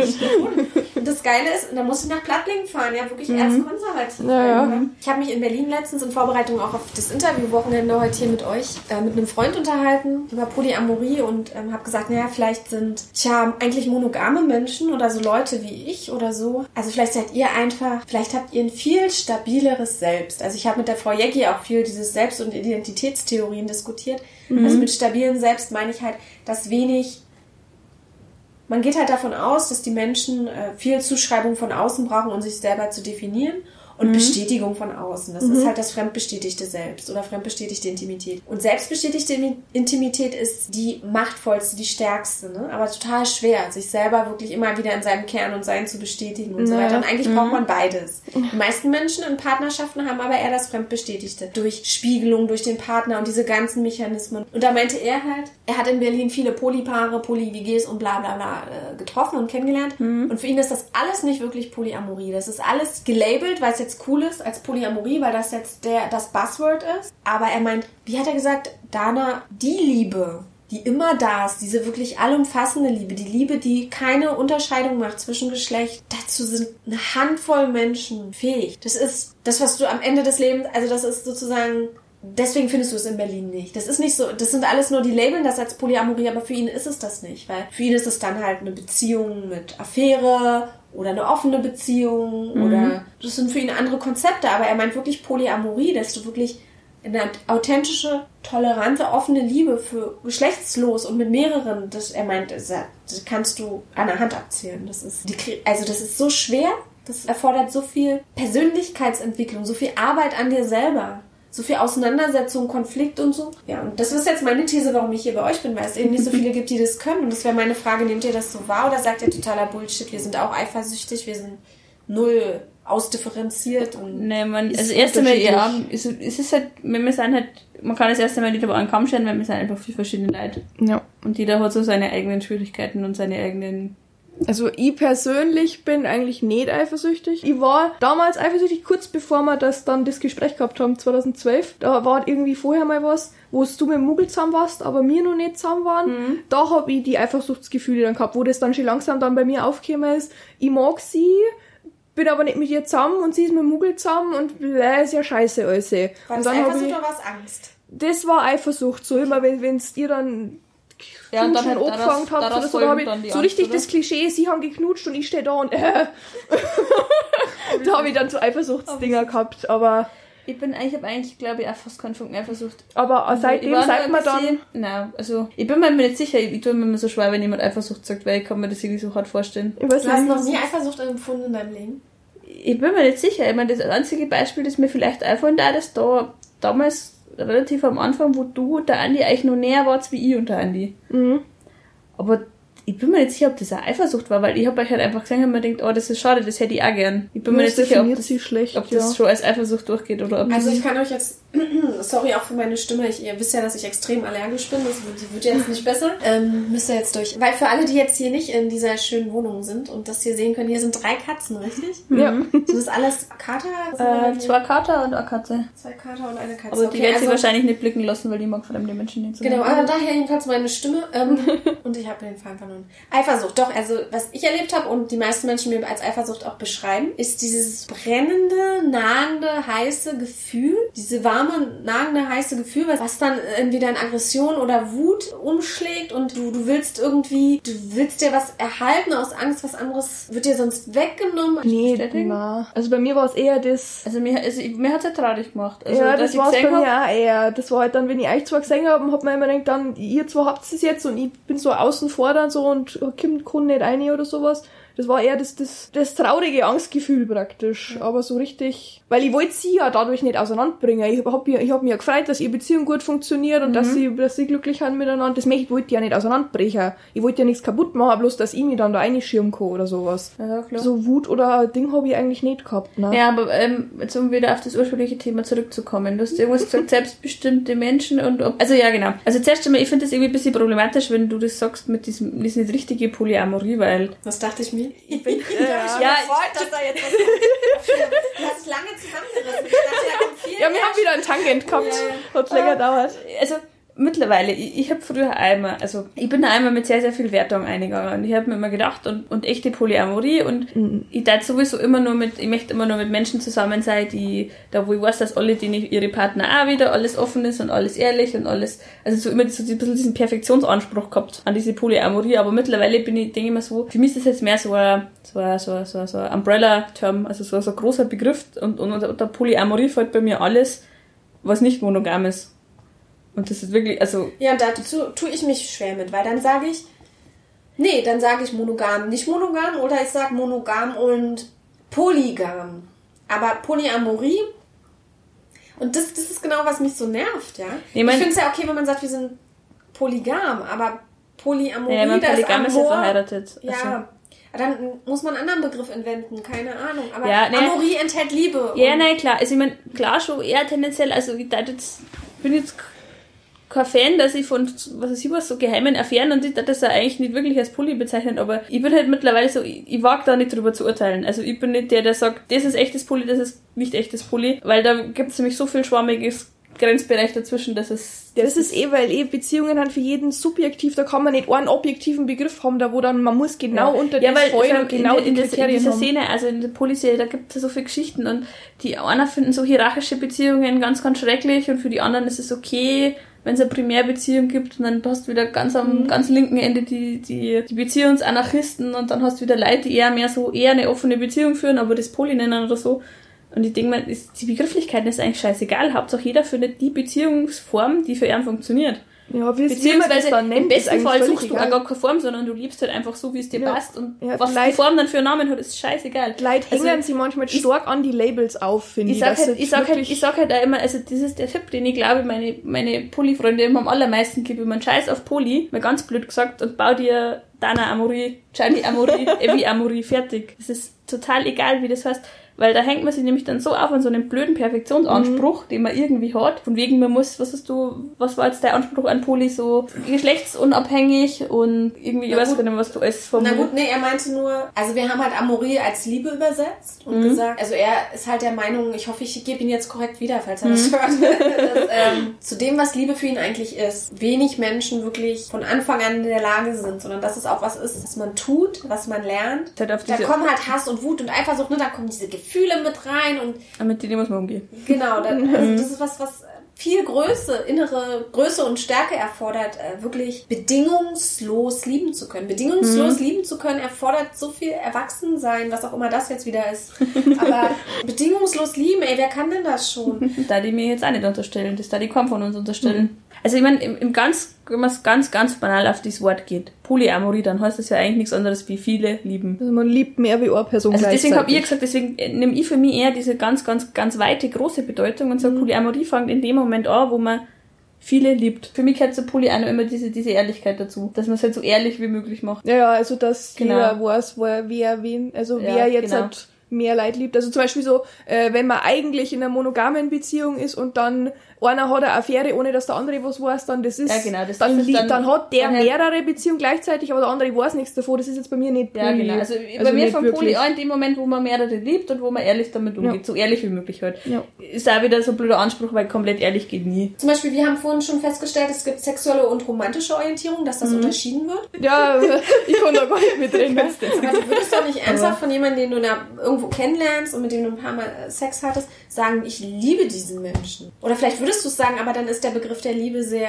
[laughs] das Geile ist, da muss ich nach Plattlingen fahren, ja, wirklich erzkonservativ. Ja, ja. einfach. Ich habe mich in Berlin letztens in Vorbereitung auch auf das Interviewwochenende heute hier mit euch äh, mit einem Freund unterhalten über Polyamorie und ähm, habe gesagt, naja, vielleicht sind, tja, eigentlich monogame Menschen oder so Leute wie ich oder so. Also vielleicht seid ihr einfach, vielleicht habt ihr ein viel stabileres Selbst. Also ich habe mit der Frau Jecki auch viel dieses Selbst- und Identitätstheorien diskutiert. Also mit stabilem Selbst meine ich halt, dass wenig man geht halt davon aus, dass die Menschen äh, viel Zuschreibung von außen brauchen, um sich selber zu definieren und Bestätigung von außen. Das ist halt das fremdbestätigte Selbst oder fremdbestätigte Intimität. Und selbstbestätigte Imi- Intimität ist die machtvollste, die stärkste, ne? aber total schwer, sich selber wirklich immer wieder in seinem Kern und Sein zu bestätigen und so Ja. weiter. Und eigentlich braucht man beides. Die meisten Menschen in Partnerschaften haben aber eher das Fremdbestätigte. Durch Spiegelung, durch den Partner und diese ganzen Mechanismen. Und da meinte er halt, er hat in Berlin viele Polypaare, Poly-WGs und bla bla bla äh, getroffen und kennengelernt. Und für ihn ist das alles nicht wirklich Polyamorie. Das ist alles gelabelt, weil es jetzt cool ist als Polyamorie, weil das jetzt der, das Buzzword ist. Aber er meint, wie hat er gesagt, Dana, die Liebe, die immer da ist, diese wirklich allumfassende Liebe, die Liebe, die keine Unterscheidung macht zwischen Geschlecht, dazu sind eine Handvoll Menschen fähig. Das ist das, was du am Ende des Lebens, also das ist sozusagen, deswegen findest du es in Berlin nicht. Das ist nicht so, das sind alles nur die Labeln das als Polyamorie, aber für ihn ist es das nicht, weil für ihn ist es dann halt eine Beziehung mit Affäre oder eine offene Beziehung oder das sind für ihn andere Konzepte, aber er meint wirklich Polyamorie, dass du wirklich eine authentische, tolerante, offene Liebe für geschlechtslos und mit mehreren, das er meint, das kannst du an der Hand abzählen. Das ist die, also das ist so schwer, das erfordert so viel Persönlichkeitsentwicklung, so viel Arbeit an dir selber. So viel Auseinandersetzung, Konflikt und so. Ja, und das ist jetzt meine These, warum ich hier bei euch bin, weil es eben nicht so viele gibt, die das können. Und das wäre meine Frage, nehmt ihr das so wahr oder sagt ihr totaler Bullshit, wir sind auch eifersüchtig, wir sind null ausdifferenziert und Nee, man, Ist also erst einmal, ja, es, ist halt, wenn wir sind halt, man kann das erst einmal nicht über einen Kamm scheren, weil wir sind einfach viele verschiedene Leute. Ja. Und jeder hat so seine eigenen Schwierigkeiten und seine eigenen, Also ich persönlich bin eigentlich nicht eifersüchtig. Ich war damals eifersüchtig, kurz bevor wir das dann das Gespräch gehabt haben, 2012. Da war irgendwie vorher mal was, wo du mit dem Muggel zusammen warst, aber wir noch nicht zusammen waren. Da habe ich die Eifersuchtsgefühle dann gehabt, wo das dann schon langsam dann bei mir aufgekommen ist. Ich mag sie, bin aber nicht mit ihr zusammen und sie ist mit dem Muggel zusammen und bläh, ist ja scheiße alles. war und das dann hab Eifersucht ich, oder was Angst? das war Eifersucht, so immer wenn wenn's ihr dann Ja, und dann Knutschen halt angefangen habt, daraus oder so, ich so Angst, richtig oder? das Klischee, sie haben geknutscht und ich stehe da und äh. [laughs] da habe ich dann so Eifersuchtsdinger gehabt, aber ich bin eigentlich, ich habe eigentlich, glaube ich, auch fast keinen Funken Eifersucht. aber Ich seitdem sagt man dann Nein, also, ich bin mir nicht sicher, ich, ich tue mir immer so schwer, wenn jemand Eifersucht sagt, weil ich kann mir das irgendwie so hart vorstellen. ich weiß Du hast noch nie Eifersucht empfunden in deinem Leben? Ich bin mir nicht sicher. Ich meine, das einzige Beispiel, das mir vielleicht einfallen da, dass da damals relativ am Anfang, wo du und der Andi eigentlich noch näher wart wie ich und der Andi. Mhm. Aber ich bin mir nicht sicher, ob das eine Eifersucht war, weil ich habe euch halt einfach gesehen und mir gedacht, oh, das ist schade, das hätte ich auch gern. Ich bin mir nicht sicher, ob das, schlecht, ob das ja. schon als Eifersucht durchgeht oder ob Also ich kann euch jetzt, [clears throat] sorry auch für meine Stimme, ich, ihr wisst ja, dass ich extrem allergisch bin, das wird, wird jetzt nicht besser. Ähm, müsst ihr jetzt durch. Weil für alle, die jetzt hier nicht in dieser schönen Wohnung sind und das hier sehen können, hier sind drei Katzen, richtig? Ja. [laughs] Sind das alles Kater? äh, zwei Kater und eine Katze. zwei Kater und eine Katze. Aber die Okay, werden sie also- wahrscheinlich nicht blicken lassen, weil die mag fremde Menschen nicht so. Genau, aber daher jedenfalls meine Stimme. Ähm, [laughs] und ich habe den Faden verloren. Eifersucht, doch, also was ich erlebt habe und die meisten Menschen mir als Eifersucht auch beschreiben, ist dieses brennende, nagende, heiße Gefühl, diese warme, nagende, heiße Gefühl, was- dann entweder in Aggression oder Wut umschlägt und du, du willst irgendwie, du willst dir was erhalten aus Angst, was anderes wird dir sonst weggenommen. Nee, na. Also bei mir war es eher das. Also mir, also mir hat's ja traurig gemacht. Also, ja, das war es bei mir auch eher. Das war halt dann, wenn ich euch zwar gesehen habe, hat man immer gedacht, dann, ihr zwei habt es jetzt und ich bin so außen vor dann so und kommt nicht rein oder sowas. Das war eher das, das, das traurige Angstgefühl praktisch. Aber so richtig, weil ich wollte sie ja dadurch nicht auseinanderbringen. Ich hab, mir, ich hab mich ja gefreut, dass ihre Beziehung gut funktioniert und dass, sie, dass sie glücklich haben miteinander. Das möchte- wollte ich ja nicht auseinanderbrechen. Ich wollte ja nichts kaputt machen, bloß dass ich mich dann da einschirmen kann oder sowas. Ja, klar. So Wut oder Ding habe ich eigentlich nicht gehabt, ne? Ja, aber ähm, jetzt um wieder auf das ursprüngliche Thema zurückzukommen. Du hast irgendwas gesagt, [laughs] selbstbestimmte Menschen und ob, also ja genau. Also zuerst einmal, ich finde das irgendwie ein bisschen problematisch, wenn du das sagst mit diesem, das ist nicht richtige Polyamorie, weil Was dachte ich mir? Ich bin- [laughs] ja, ja. Ja, gefreut, dass da jetzt was kommt. [laughs] Du hast lange zusammengerissen. Ich dachte, da kommt viel Ja, wir haben wieder ein Tangent gehabt. Ja, Hat's länger gedauert. also mittlerweile, ich, ich habe früher einmal, also ich bin einmal mit sehr, sehr viel Wertung eingegangen und ich habe mir immer gedacht und, und echte Polyamorie und Mhm. ich darf sowieso immer nur mit, ich möchte immer nur mit Menschen zusammen sein, die, da wo ich weiß, dass alle, denen ihre Partner auch wieder alles offen ist und alles ehrlich und alles, also so immer so ein bisschen diesen Perfektionsanspruch gehabt an diese Polyamorie, aber mittlerweile bin ich, denke ich mir so, für mich ist das jetzt mehr so ein, so ein, so ein, so ein, so ein Umbrella-Term, also so, so ein großer Begriff und, und unter Polyamorie fällt bei mir alles, was nicht monogam ist. Und das ist wirklich, also, Ja, und dazu tue ich mich schwer mit, weil dann sage ich, nee, dann sage ich monogam, nicht monogam oder ich sage monogam und polygam. Aber Polyamorie, und das, das ist genau, was mich so nervt, ja. Ich mein- ich finde es ja okay, wenn man sagt, wir sind polygam, aber Polyamorie, ja, man da ist Polygam ist ja Amor, verheiratet. Ja, Also, dann muss man einen anderen Begriff entwenden, keine Ahnung. Aber Ja, ne. Amorie enthält Liebe. ja, nein, klar. Also ich meine, klar schon eher tendenziell, also ich bin jetzt kein Fan, dass ich von, was weiß ich was, so geheimen Affären und ich das ja eigentlich nicht wirklich als Poly bezeichnen, aber ich bin halt mittlerweile so, ich, ich wage da nicht drüber zu urteilen. Also ich bin nicht der, der sagt, das ist echtes Poly, das ist nicht echtes Poly, weil da gibt es nämlich so viel schwammiges Grenzbereich dazwischen, dass es... Ja, das ist eh, weil eh Beziehungen haben für jeden subjektiv, da kann man nicht einen objektiven Begriff haben, da wo dann, man muss genau unter ja, das weil allem und genau in, in, das, in dieser haben. Szene, also in der Polyserie, da gibt es ja so viele Geschichten und die einer finden so hierarchische Beziehungen ganz, ganz schrecklich und für die anderen ist es okay, wenn es eine Primärbeziehung gibt und dann hast du wieder ganz am Mhm. ganz linken Ende die, die, die Beziehungsanarchisten und dann hast du wieder Leute, die eher mehr so eher eine offene Beziehung führen, aber das Poly nennen oder so. Und ich denke mal, ist- die Begrifflichkeiten ist eigentlich scheißegal. Hauptsache jeder findet die Beziehungsform, die für ihn funktioniert. Ja, wie Beziehungsweise dann im nennt, ist besten Fall suchst du egal. auch gar keine Form, sondern du liebst halt einfach so, wie es dir Ja. passt. Und Ja, was die Leute- Form dann für einen Namen hat, ist scheißegal. Leute Also, hängen sie manchmal ich- stark an die Labels auf, finde ich. ich sag, halt, ich, sag halt, ich sag halt auch immer, also das ist der Tipp, den ich glaube, meine, meine Poly-Freunde immer am allermeisten gebe. Man scheiß auf Poly, mal ganz blöd gesagt, und bau dir Dana Amorie, Charlie Amorie, Evi [laughs] Amorie, fertig. Das ist total egal, wie das heißt. Weil da hängt man sich nämlich dann so auf an so einem blöden Perfektionsanspruch, den man irgendwie hat. Von wegen, man muss, was hast du, was war jetzt der Anspruch an Poly, so geschlechtsunabhängig und irgendwie, ich Na weiß gar nicht, was du alles Na formulierst. gut, nee, er meinte nur, also wir haben halt Amorie als Liebe übersetzt und gesagt, also er ist halt der Meinung, ich hoffe, ich gebe ihn jetzt korrekt wieder, falls er das hört, [laughs] dass, [laughs] ähm, zu dem, was Liebe für ihn eigentlich ist, wenig Menschen wirklich von Anfang an in der Lage sind, sondern dass es auch was ist, was man tut, was man lernt. Halt Da kommen halt Hass und Wut und Eifersucht, ne, da kommen diese Gefühle mit rein und mit denen muss man umgehen. Genau, dann, also das ist was, was viel Größe, innere Größe und Stärke erfordert, äh, wirklich bedingungslos lieben zu können. Bedingungslos lieben zu können erfordert so viel Erwachsensein, was auch immer das jetzt wieder ist. Aber [laughs] bedingungslos lieben, ey, wer kann denn das schon? Da die mir jetzt auch nicht unterstellen, das da die kaum von uns unterstellen. Also ich meine, im, im ganz, wenn man es ganz, ganz banal auf das Wort geht, Polyamorie, dann heißt das ja eigentlich nichts anderes wie viele lieben. Also man liebt mehr wie eine Person Also deswegen habe ich gesagt, deswegen äh, nehme ich für mich eher diese ganz, ganz, ganz weite, große Bedeutung und sage, Polyamorie fängt in dem Moment an, wo man viele liebt. Für mich gehört zu Poly auch immer diese, diese Ehrlichkeit dazu, dass man es halt so ehrlich wie möglich macht. Ja, ja, also dass Genau. jeder weiß, wo, wer wen, also Ja, wer jetzt genau. halt mehr Leid liebt. Also zum Beispiel so, äh, wenn man eigentlich in einer monogamen Beziehung ist und dann einer hat eine Affäre, ohne dass der andere was weiß, dann das ist, Ja, genau, das dann, ist dann- dann, hat der mehrere Beziehungen gleichzeitig, aber der andere weiß nichts davon. Das ist jetzt bei mir nicht Ja, Poly. genau. Also, bei Also mir von Poly wirklich. auch in dem Moment, wo man mehrere liebt und wo man ehrlich damit umgeht. So ehrlich wie möglich halt. Ja. Ist auch wieder so ein blöder Anspruch, weil komplett ehrlich geht nie. Zum Beispiel, wir haben vorhin schon festgestellt, es gibt sexuelle und romantische Orientierung, dass das unterschieden wird. Ja, [laughs] ich kann da gar nicht mitreden. Aber du würdest doch nicht ernsthaft von jemandem, den du na, irgendwo kennenlernst und mit dem du ein paar Mal Sex hattest, sagen, ich liebe diesen Menschen. Oder vielleicht würdest du es sagen, aber dann ist der Begriff der Liebe sehr.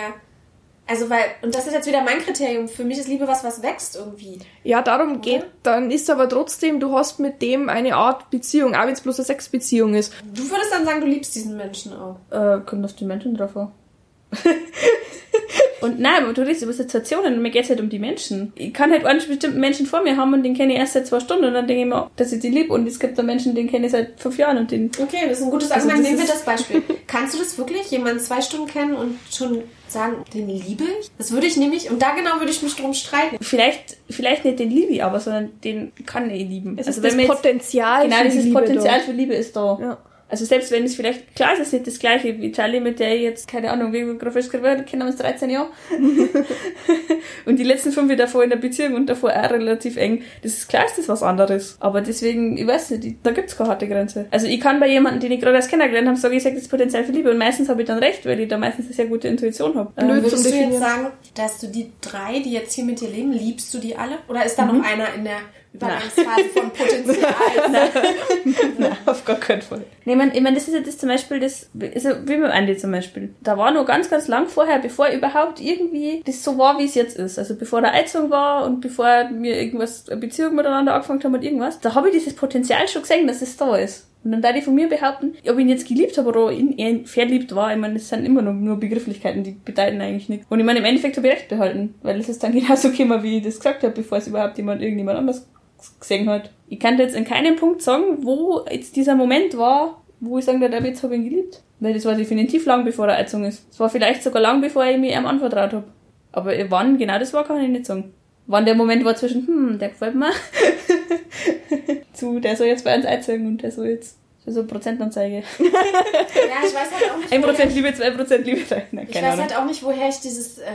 Also, weil, und das ist jetzt wieder mein Kriterium. Für mich ist Liebe was, was wächst irgendwie. Ja, darum geht, dann ist aber trotzdem, du hast mit dem eine Art Beziehung, auch wenn es bloß eine Sexbeziehung ist. Du würdest dann sagen, du liebst diesen Menschen auch. Äh, kommt auf die Menschen drauf an. [laughs] und nein, aber du redest über Situationen und mir geht's halt um die Menschen. Ich kann halt einen bestimmten Menschen vor mir haben und den kenne ich erst seit zwei Stunden und dann denke ich mir, dass ich die lieb und es gibt da Menschen, den kenne ich seit fünf Jahren und den Okay, das ist ein gutes Also Argument. das Nehmen wir das Beispiel. [laughs] Kannst du das wirklich, jemanden zwei Stunden kennen und schon sagen, den liebe ich? Das würde ich nämlich, und da genau würde ich mich drum streiten. vielleicht, vielleicht nicht den liebe ich aber, sondern den kann ich lieben. Es also ist das wir jetzt- Potenzial Genau, für die dieses Liebe Potenzial da. für Liebe ist da. Ja. Also selbst wenn es vielleicht, klar ist es nicht das gleiche wie Charlie, mit der ich jetzt, keine Ahnung, wie wir gerade festgestellt kennen wir uns 13 Jahre. [laughs] und die letzten fünf Jahre davor in der Beziehung und davor auch relativ eng. Das ist klar, ist das was anderes. Aber deswegen, ich weiß nicht, da gibt's keine harte Grenze. Also ich kann bei jemandem, den ich gerade erst kennengelernt habe, sagen, ich sage das Potenzial für Liebe. Und meistens habe ich dann recht, weil ich da meistens eine sehr gute Intuition habe. Blöd Ähm, zum Würdest du jetzt sagen, dass du die drei, die jetzt hier mit dir leben, liebst du die alle? Oder ist da noch einer in der Übergangsphase von Potenzial? [laughs] Nein, auf gar keinen Fall. Nee, ich meine, ich mein, das ist ja das zum Beispiel, das, also wie mit Andi zum Beispiel. Da war noch ganz, ganz lang vorher, bevor überhaupt irgendwie das so war, wie es jetzt ist. Also bevor der Eizung war und bevor wir irgendwas, eine Beziehung miteinander angefangen haben und irgendwas, da habe ich dieses Potenzial schon gesehen, dass es da ist. Und dann darf ich von mir behaupten, ob ich ihn jetzt geliebt habe oder ihn eher verliebt war, ich meine, das sind immer nur, nur Begrifflichkeiten, die bedeuten eigentlich nichts. Und ich meine, im Endeffekt habe ich recht behalten, weil es ist dann genauso gekommen, wie ich das gesagt habe, bevor es überhaupt jemand, irgendjemand anders gesehen hat. Ich kann jetzt in keinem Punkt sagen, wo jetzt dieser Moment war, wo ich sagen darf, jetzt habe ich ihn geliebt. Weil das war definitiv lang bevor er Eizung ist. Es war vielleicht sogar lang bevor ich mich ihm anvertraut habe. Aber wann genau das war, kann ich nicht sagen. Wann der Moment war zwischen, hm, der gefällt mir, [laughs] zu, der soll jetzt bei uns einzeigen und der soll jetzt so eine Prozentanzeige. ja, ich weiß halt auch nicht. 1% woher- Liebe, 2% Liebe. Nein, Ich weiß Ahnung. halt auch nicht, woher ich dieses. Äh,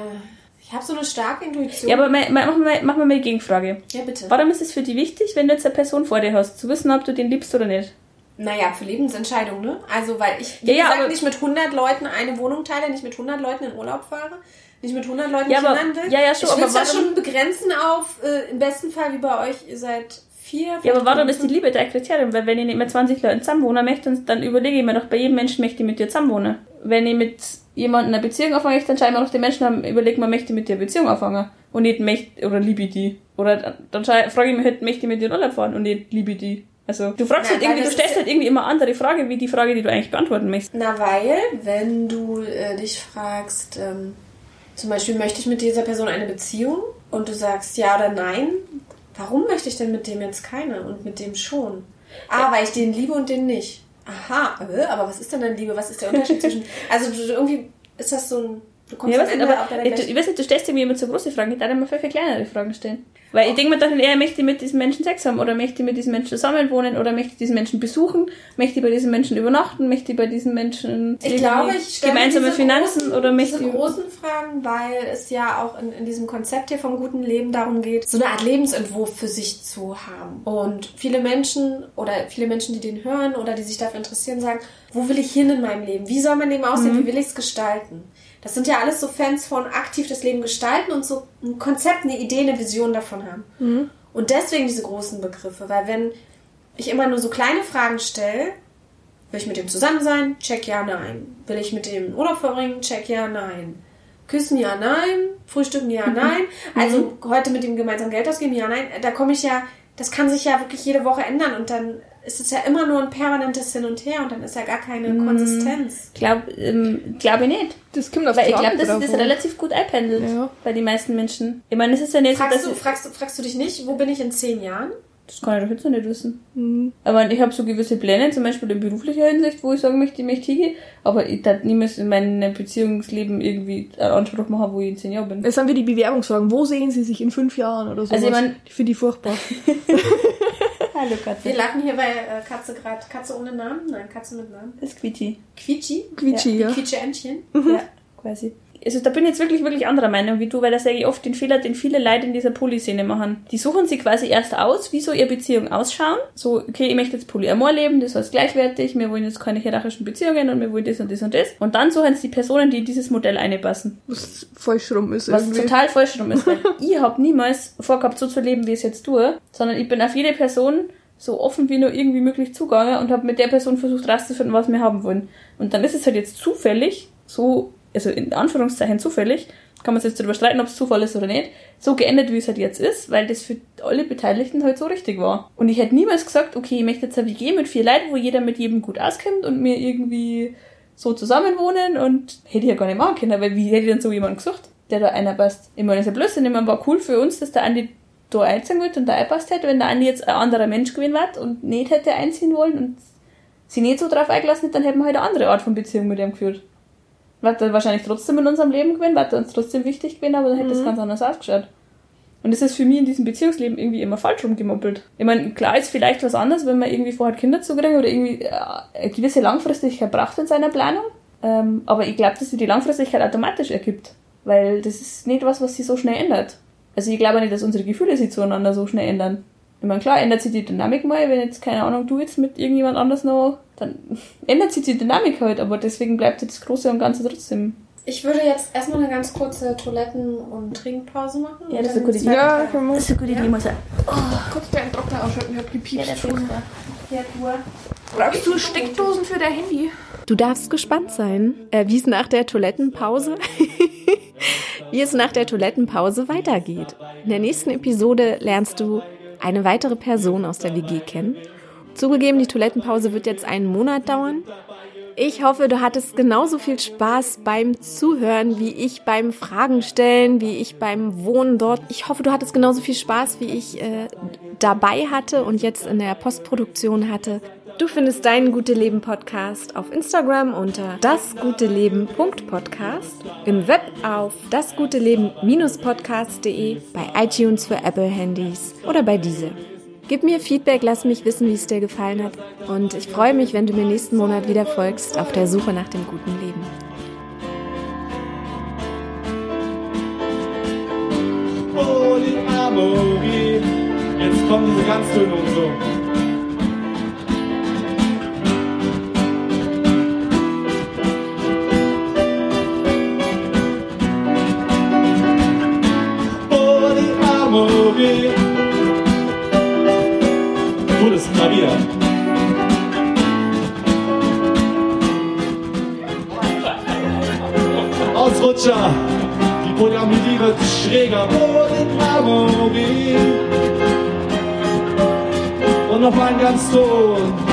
ich habe so eine starke Intuition. Ja, aber mal, mal, machen, wir, machen wir mal die Gegenfrage. Ja, bitte. Warum ist es für dich wichtig, wenn du jetzt eine Person vor dir hast, zu wissen, ob du den liebst oder nicht? Naja, für Lebensentscheidungen, ne? Also, weil ich, wie Ja, ja, gesagt, aber- nicht mit 100 Leuten eine Wohnung teile, nicht mit 100 Leuten in Urlaub fahre, nicht mit 100 Leuten Ja, aber- will. ja, ja, schon, ich will es ja schon begrenzen auf, äh, im besten Fall wie bei euch, ihr seid vier. Ja, aber warum ist die Liebe dein Kriterium? Weil wenn ich nicht mit 20 Leuten zusammenwohnen möchte, dann überlege ich mir doch, bei jedem Menschen möchte ich mit dir zusammenwohnen. Wenn ich mit jemandem eine Beziehung anfangen möchte, dann mir doch den Menschen an, überlege mir, möchte ich mit dir eine Beziehung anfangen? Und nicht möchte, oder liebe ich die? Oder dann- frage ich mich halt, möchte ich mit dir in Urlaub fahren? Und nicht liebe ich die? Also, du fragst Ja, halt irgendwie, du stellst halt irgendwie immer andere Frage, wie die Frage, die du eigentlich beantworten möchtest. Na, weil, wenn du äh, dich fragst, ähm, zum Beispiel, möchte ich mit dieser Person eine Beziehung? Und du sagst ja oder nein, warum möchte ich denn mit dem jetzt keine und mit dem schon? Ah, weil ich den liebe und den nicht. Aha, äh, aber was ist denn dann Liebe? Was ist der Unterschied [laughs] zwischen. Also, du, irgendwie ist das so ein. Du kommst Ja, am Ende aber auf deiner ich, gleichen- ich weiß nicht, du stellst irgendwie immer so große Fragen, ich darf immer viel, viel kleinere Fragen stellen. Weil ich denke mir dann eher, möchte ich mit diesem Menschen Sex haben oder möchte ich mit diesem Menschen zusammenwohnen oder möchte ich diesen Menschen besuchen, möchte ich bei diesem Menschen übernachten, möchte ich bei diesem Menschen Ich glaube, ich gemeinsame Finanzen großen, oder möchte diese großen Fragen, weil es ja auch in, in diesem Konzept hier vom guten Leben darum geht, so eine Art Lebensentwurf für sich zu haben. Und viele Menschen oder viele Menschen, die den hören oder die sich dafür interessieren, sagen, wo will ich hin in meinem Leben? Wie soll mein Leben aussehen? Wie will ich es gestalten? Das sind ja alles so Fans von aktiv das Leben gestalten und so ein Konzept, eine Idee, eine Vision davon haben. Und deswegen diese großen Begriffe, weil wenn ich immer nur so kleine Fragen stelle, Will ich mit dem zusammen sein? Check ja, nein. Will ich mit dem Urlaub verbringen? Check ja, nein. Küssen ja, nein. Frühstücken ja, nein. Also heute mit dem gemeinsam Geld ausgeben? Ja, nein. Da komme ich ja, das kann sich ja wirklich jede Woche ändern und dann ist es ja immer nur ein permanentes Hin und Her und dann ist ja gar keine Konsistenz. Glaub, ähm, glaube ich nicht. Das kommt auf Weil ich glaube, das an. relativ gut einpendelt Ja. bei den meisten Menschen. Ich meine, es ist ja nicht Fragst so, du, fragst, fragst du dich nicht, wo bin ich in zehn Jahren? Das kann ich doch jetzt noch nicht wissen. Mhm. Aber ich habe so gewisse Pläne, zum Beispiel in beruflicher Hinsicht, wo ich sagen möchte, ich möchte hingehen. Aber ich darf niemals in meinem Beziehungsleben irgendwie einen Anspruch machen, wo ich in zehn Jahren bin. Jetzt haben wir die Bewerbungsfragen. Wo sehen Sie sich in fünf Jahren oder so? Also ich mein- ich finde die furchtbar. [laughs] Hallo Katze. Wir lachen hier bei äh, Katze gerade. Katze ohne Namen? Nein, Katze mit Namen. Das ist Quietschi. Quietschi? Quietschi, ja. Quietsche Entchen. Ja, quasi. Also da bin ich jetzt wirklich, wirklich anderer Meinung wie du, weil da sage ich oft den Fehler, den viele Leute in dieser Polyszene machen. Die suchen sich quasi erst aus, wie so ihre Beziehungen ausschauen. So, okay, ich möchte jetzt Polyamor leben, das heißt gleichwertig, wir wollen jetzt keine hierarchischen Beziehungen und wir wollen das und das und das. Und dann suchen sie die Personen, die in dieses Modell einpassen. Was falsch rum ist Was irgendwie. total falsch rum ist. Weil [laughs] ich habe niemals vorgehabt, so zu leben, wie ich es jetzt tue, sondern ich bin auf jede Person so offen wie nur irgendwie möglich zugange und habe mit der Person versucht rauszufinden, was wir haben wollen. Und dann ist es halt jetzt zufällig, so, also in Anführungszeichen zufällig, kann man sich jetzt darüber streiten, ob es Zufall ist oder nicht, so geendet, wie es halt jetzt ist, weil das für alle Beteiligten halt so richtig war. Und ich hätte niemals gesagt, okay, ich möchte jetzt eine WG mit vier Leuten, wo jeder mit jedem gut auskommt und mir irgendwie so zusammenwohnen und hätte ich ja gar nicht machen können, weil wie hätte ich dann so jemanden gesucht, der da einer passt? Ich meine, das ist ja Blödsinn, ich meine, war cool für uns, dass der Andi da einziehen wird und da einpasst hätte, wenn der Andi jetzt ein anderer Mensch gewesen wäre und nicht hätte einziehen wollen und sie nicht so drauf eingelassen hätte, dann hätten wir halt eine andere Art von Beziehung mit ihm geführt. War dann wahrscheinlich trotzdem in unserem Leben gewesen, war uns trotzdem wichtig gewesen, aber dann hätte das ganz anders ausgeschaut. Und das ist für mich in diesem Beziehungsleben irgendwie immer falsch rumgemoppelt. Ich meine, klar ist vielleicht was anderes, wenn man irgendwie vorhat, Kinder zu kriegen oder irgendwie äh, eine gewisse Langfristigkeit braucht in seiner Planung. Ähm, aber ich glaube, dass sich die Langfristigkeit automatisch ergibt. Weil das ist nicht was, was sich so schnell ändert. Also ich glaube nicht, dass unsere Gefühle sich zueinander so schnell ändern. Ich meine, klar ändert sich die Dynamik mal, wenn jetzt, keine Ahnung, du jetzt mit irgendjemand anders noch, dann ändert sich die Dynamik halt, aber deswegen bleibt das Große und Ganze trotzdem. Ich würde jetzt erstmal eine ganz kurze Toiletten- und Trinkpause machen. Ja, das ist eine gute Idee. Ja. Das ist eine gute Idee, muss ich Kurz den Doktor ausschalten, ich hab gepiepst. Ja, Brauchst du Steckdosen für dein Handy? Du darfst gespannt sein, äh, wie es nach der Toilettenpause, [laughs] wie es nach der Toilettenpause weitergeht. In der nächsten Episode lernst du eine weitere Person aus der WG kennen. Zugegeben, die Toilettenpause wird jetzt einen Monat dauern. Ich hoffe, du hattest genauso viel Spaß beim Zuhören, wie ich beim Fragen stellen, wie ich beim Wohnen dort. Ich hoffe, du hattest genauso viel Spaß, wie ich äh, dabei hatte und jetzt in der Postproduktion hatte. Du findest deinen Gute Leben Podcast auf Instagram unter dasguteleben.podcast, im Web auf dasguteleben-podcast.de, bei iTunes für Apple Handys oder bei Deezer. Gib mir Feedback, lass mich wissen, wie es dir gefallen hat. Und ich freue mich, wenn du mir nächsten Monat wieder folgst auf der Suche nach dem guten Leben. Polyamorie. Jetzt kommen diese Ganztöne und so. Polyamorie. Gutes Klavier. Ausrutscher. Die Polyamorie wird schräger. Polyamorie. Und noch ein ganz Ton.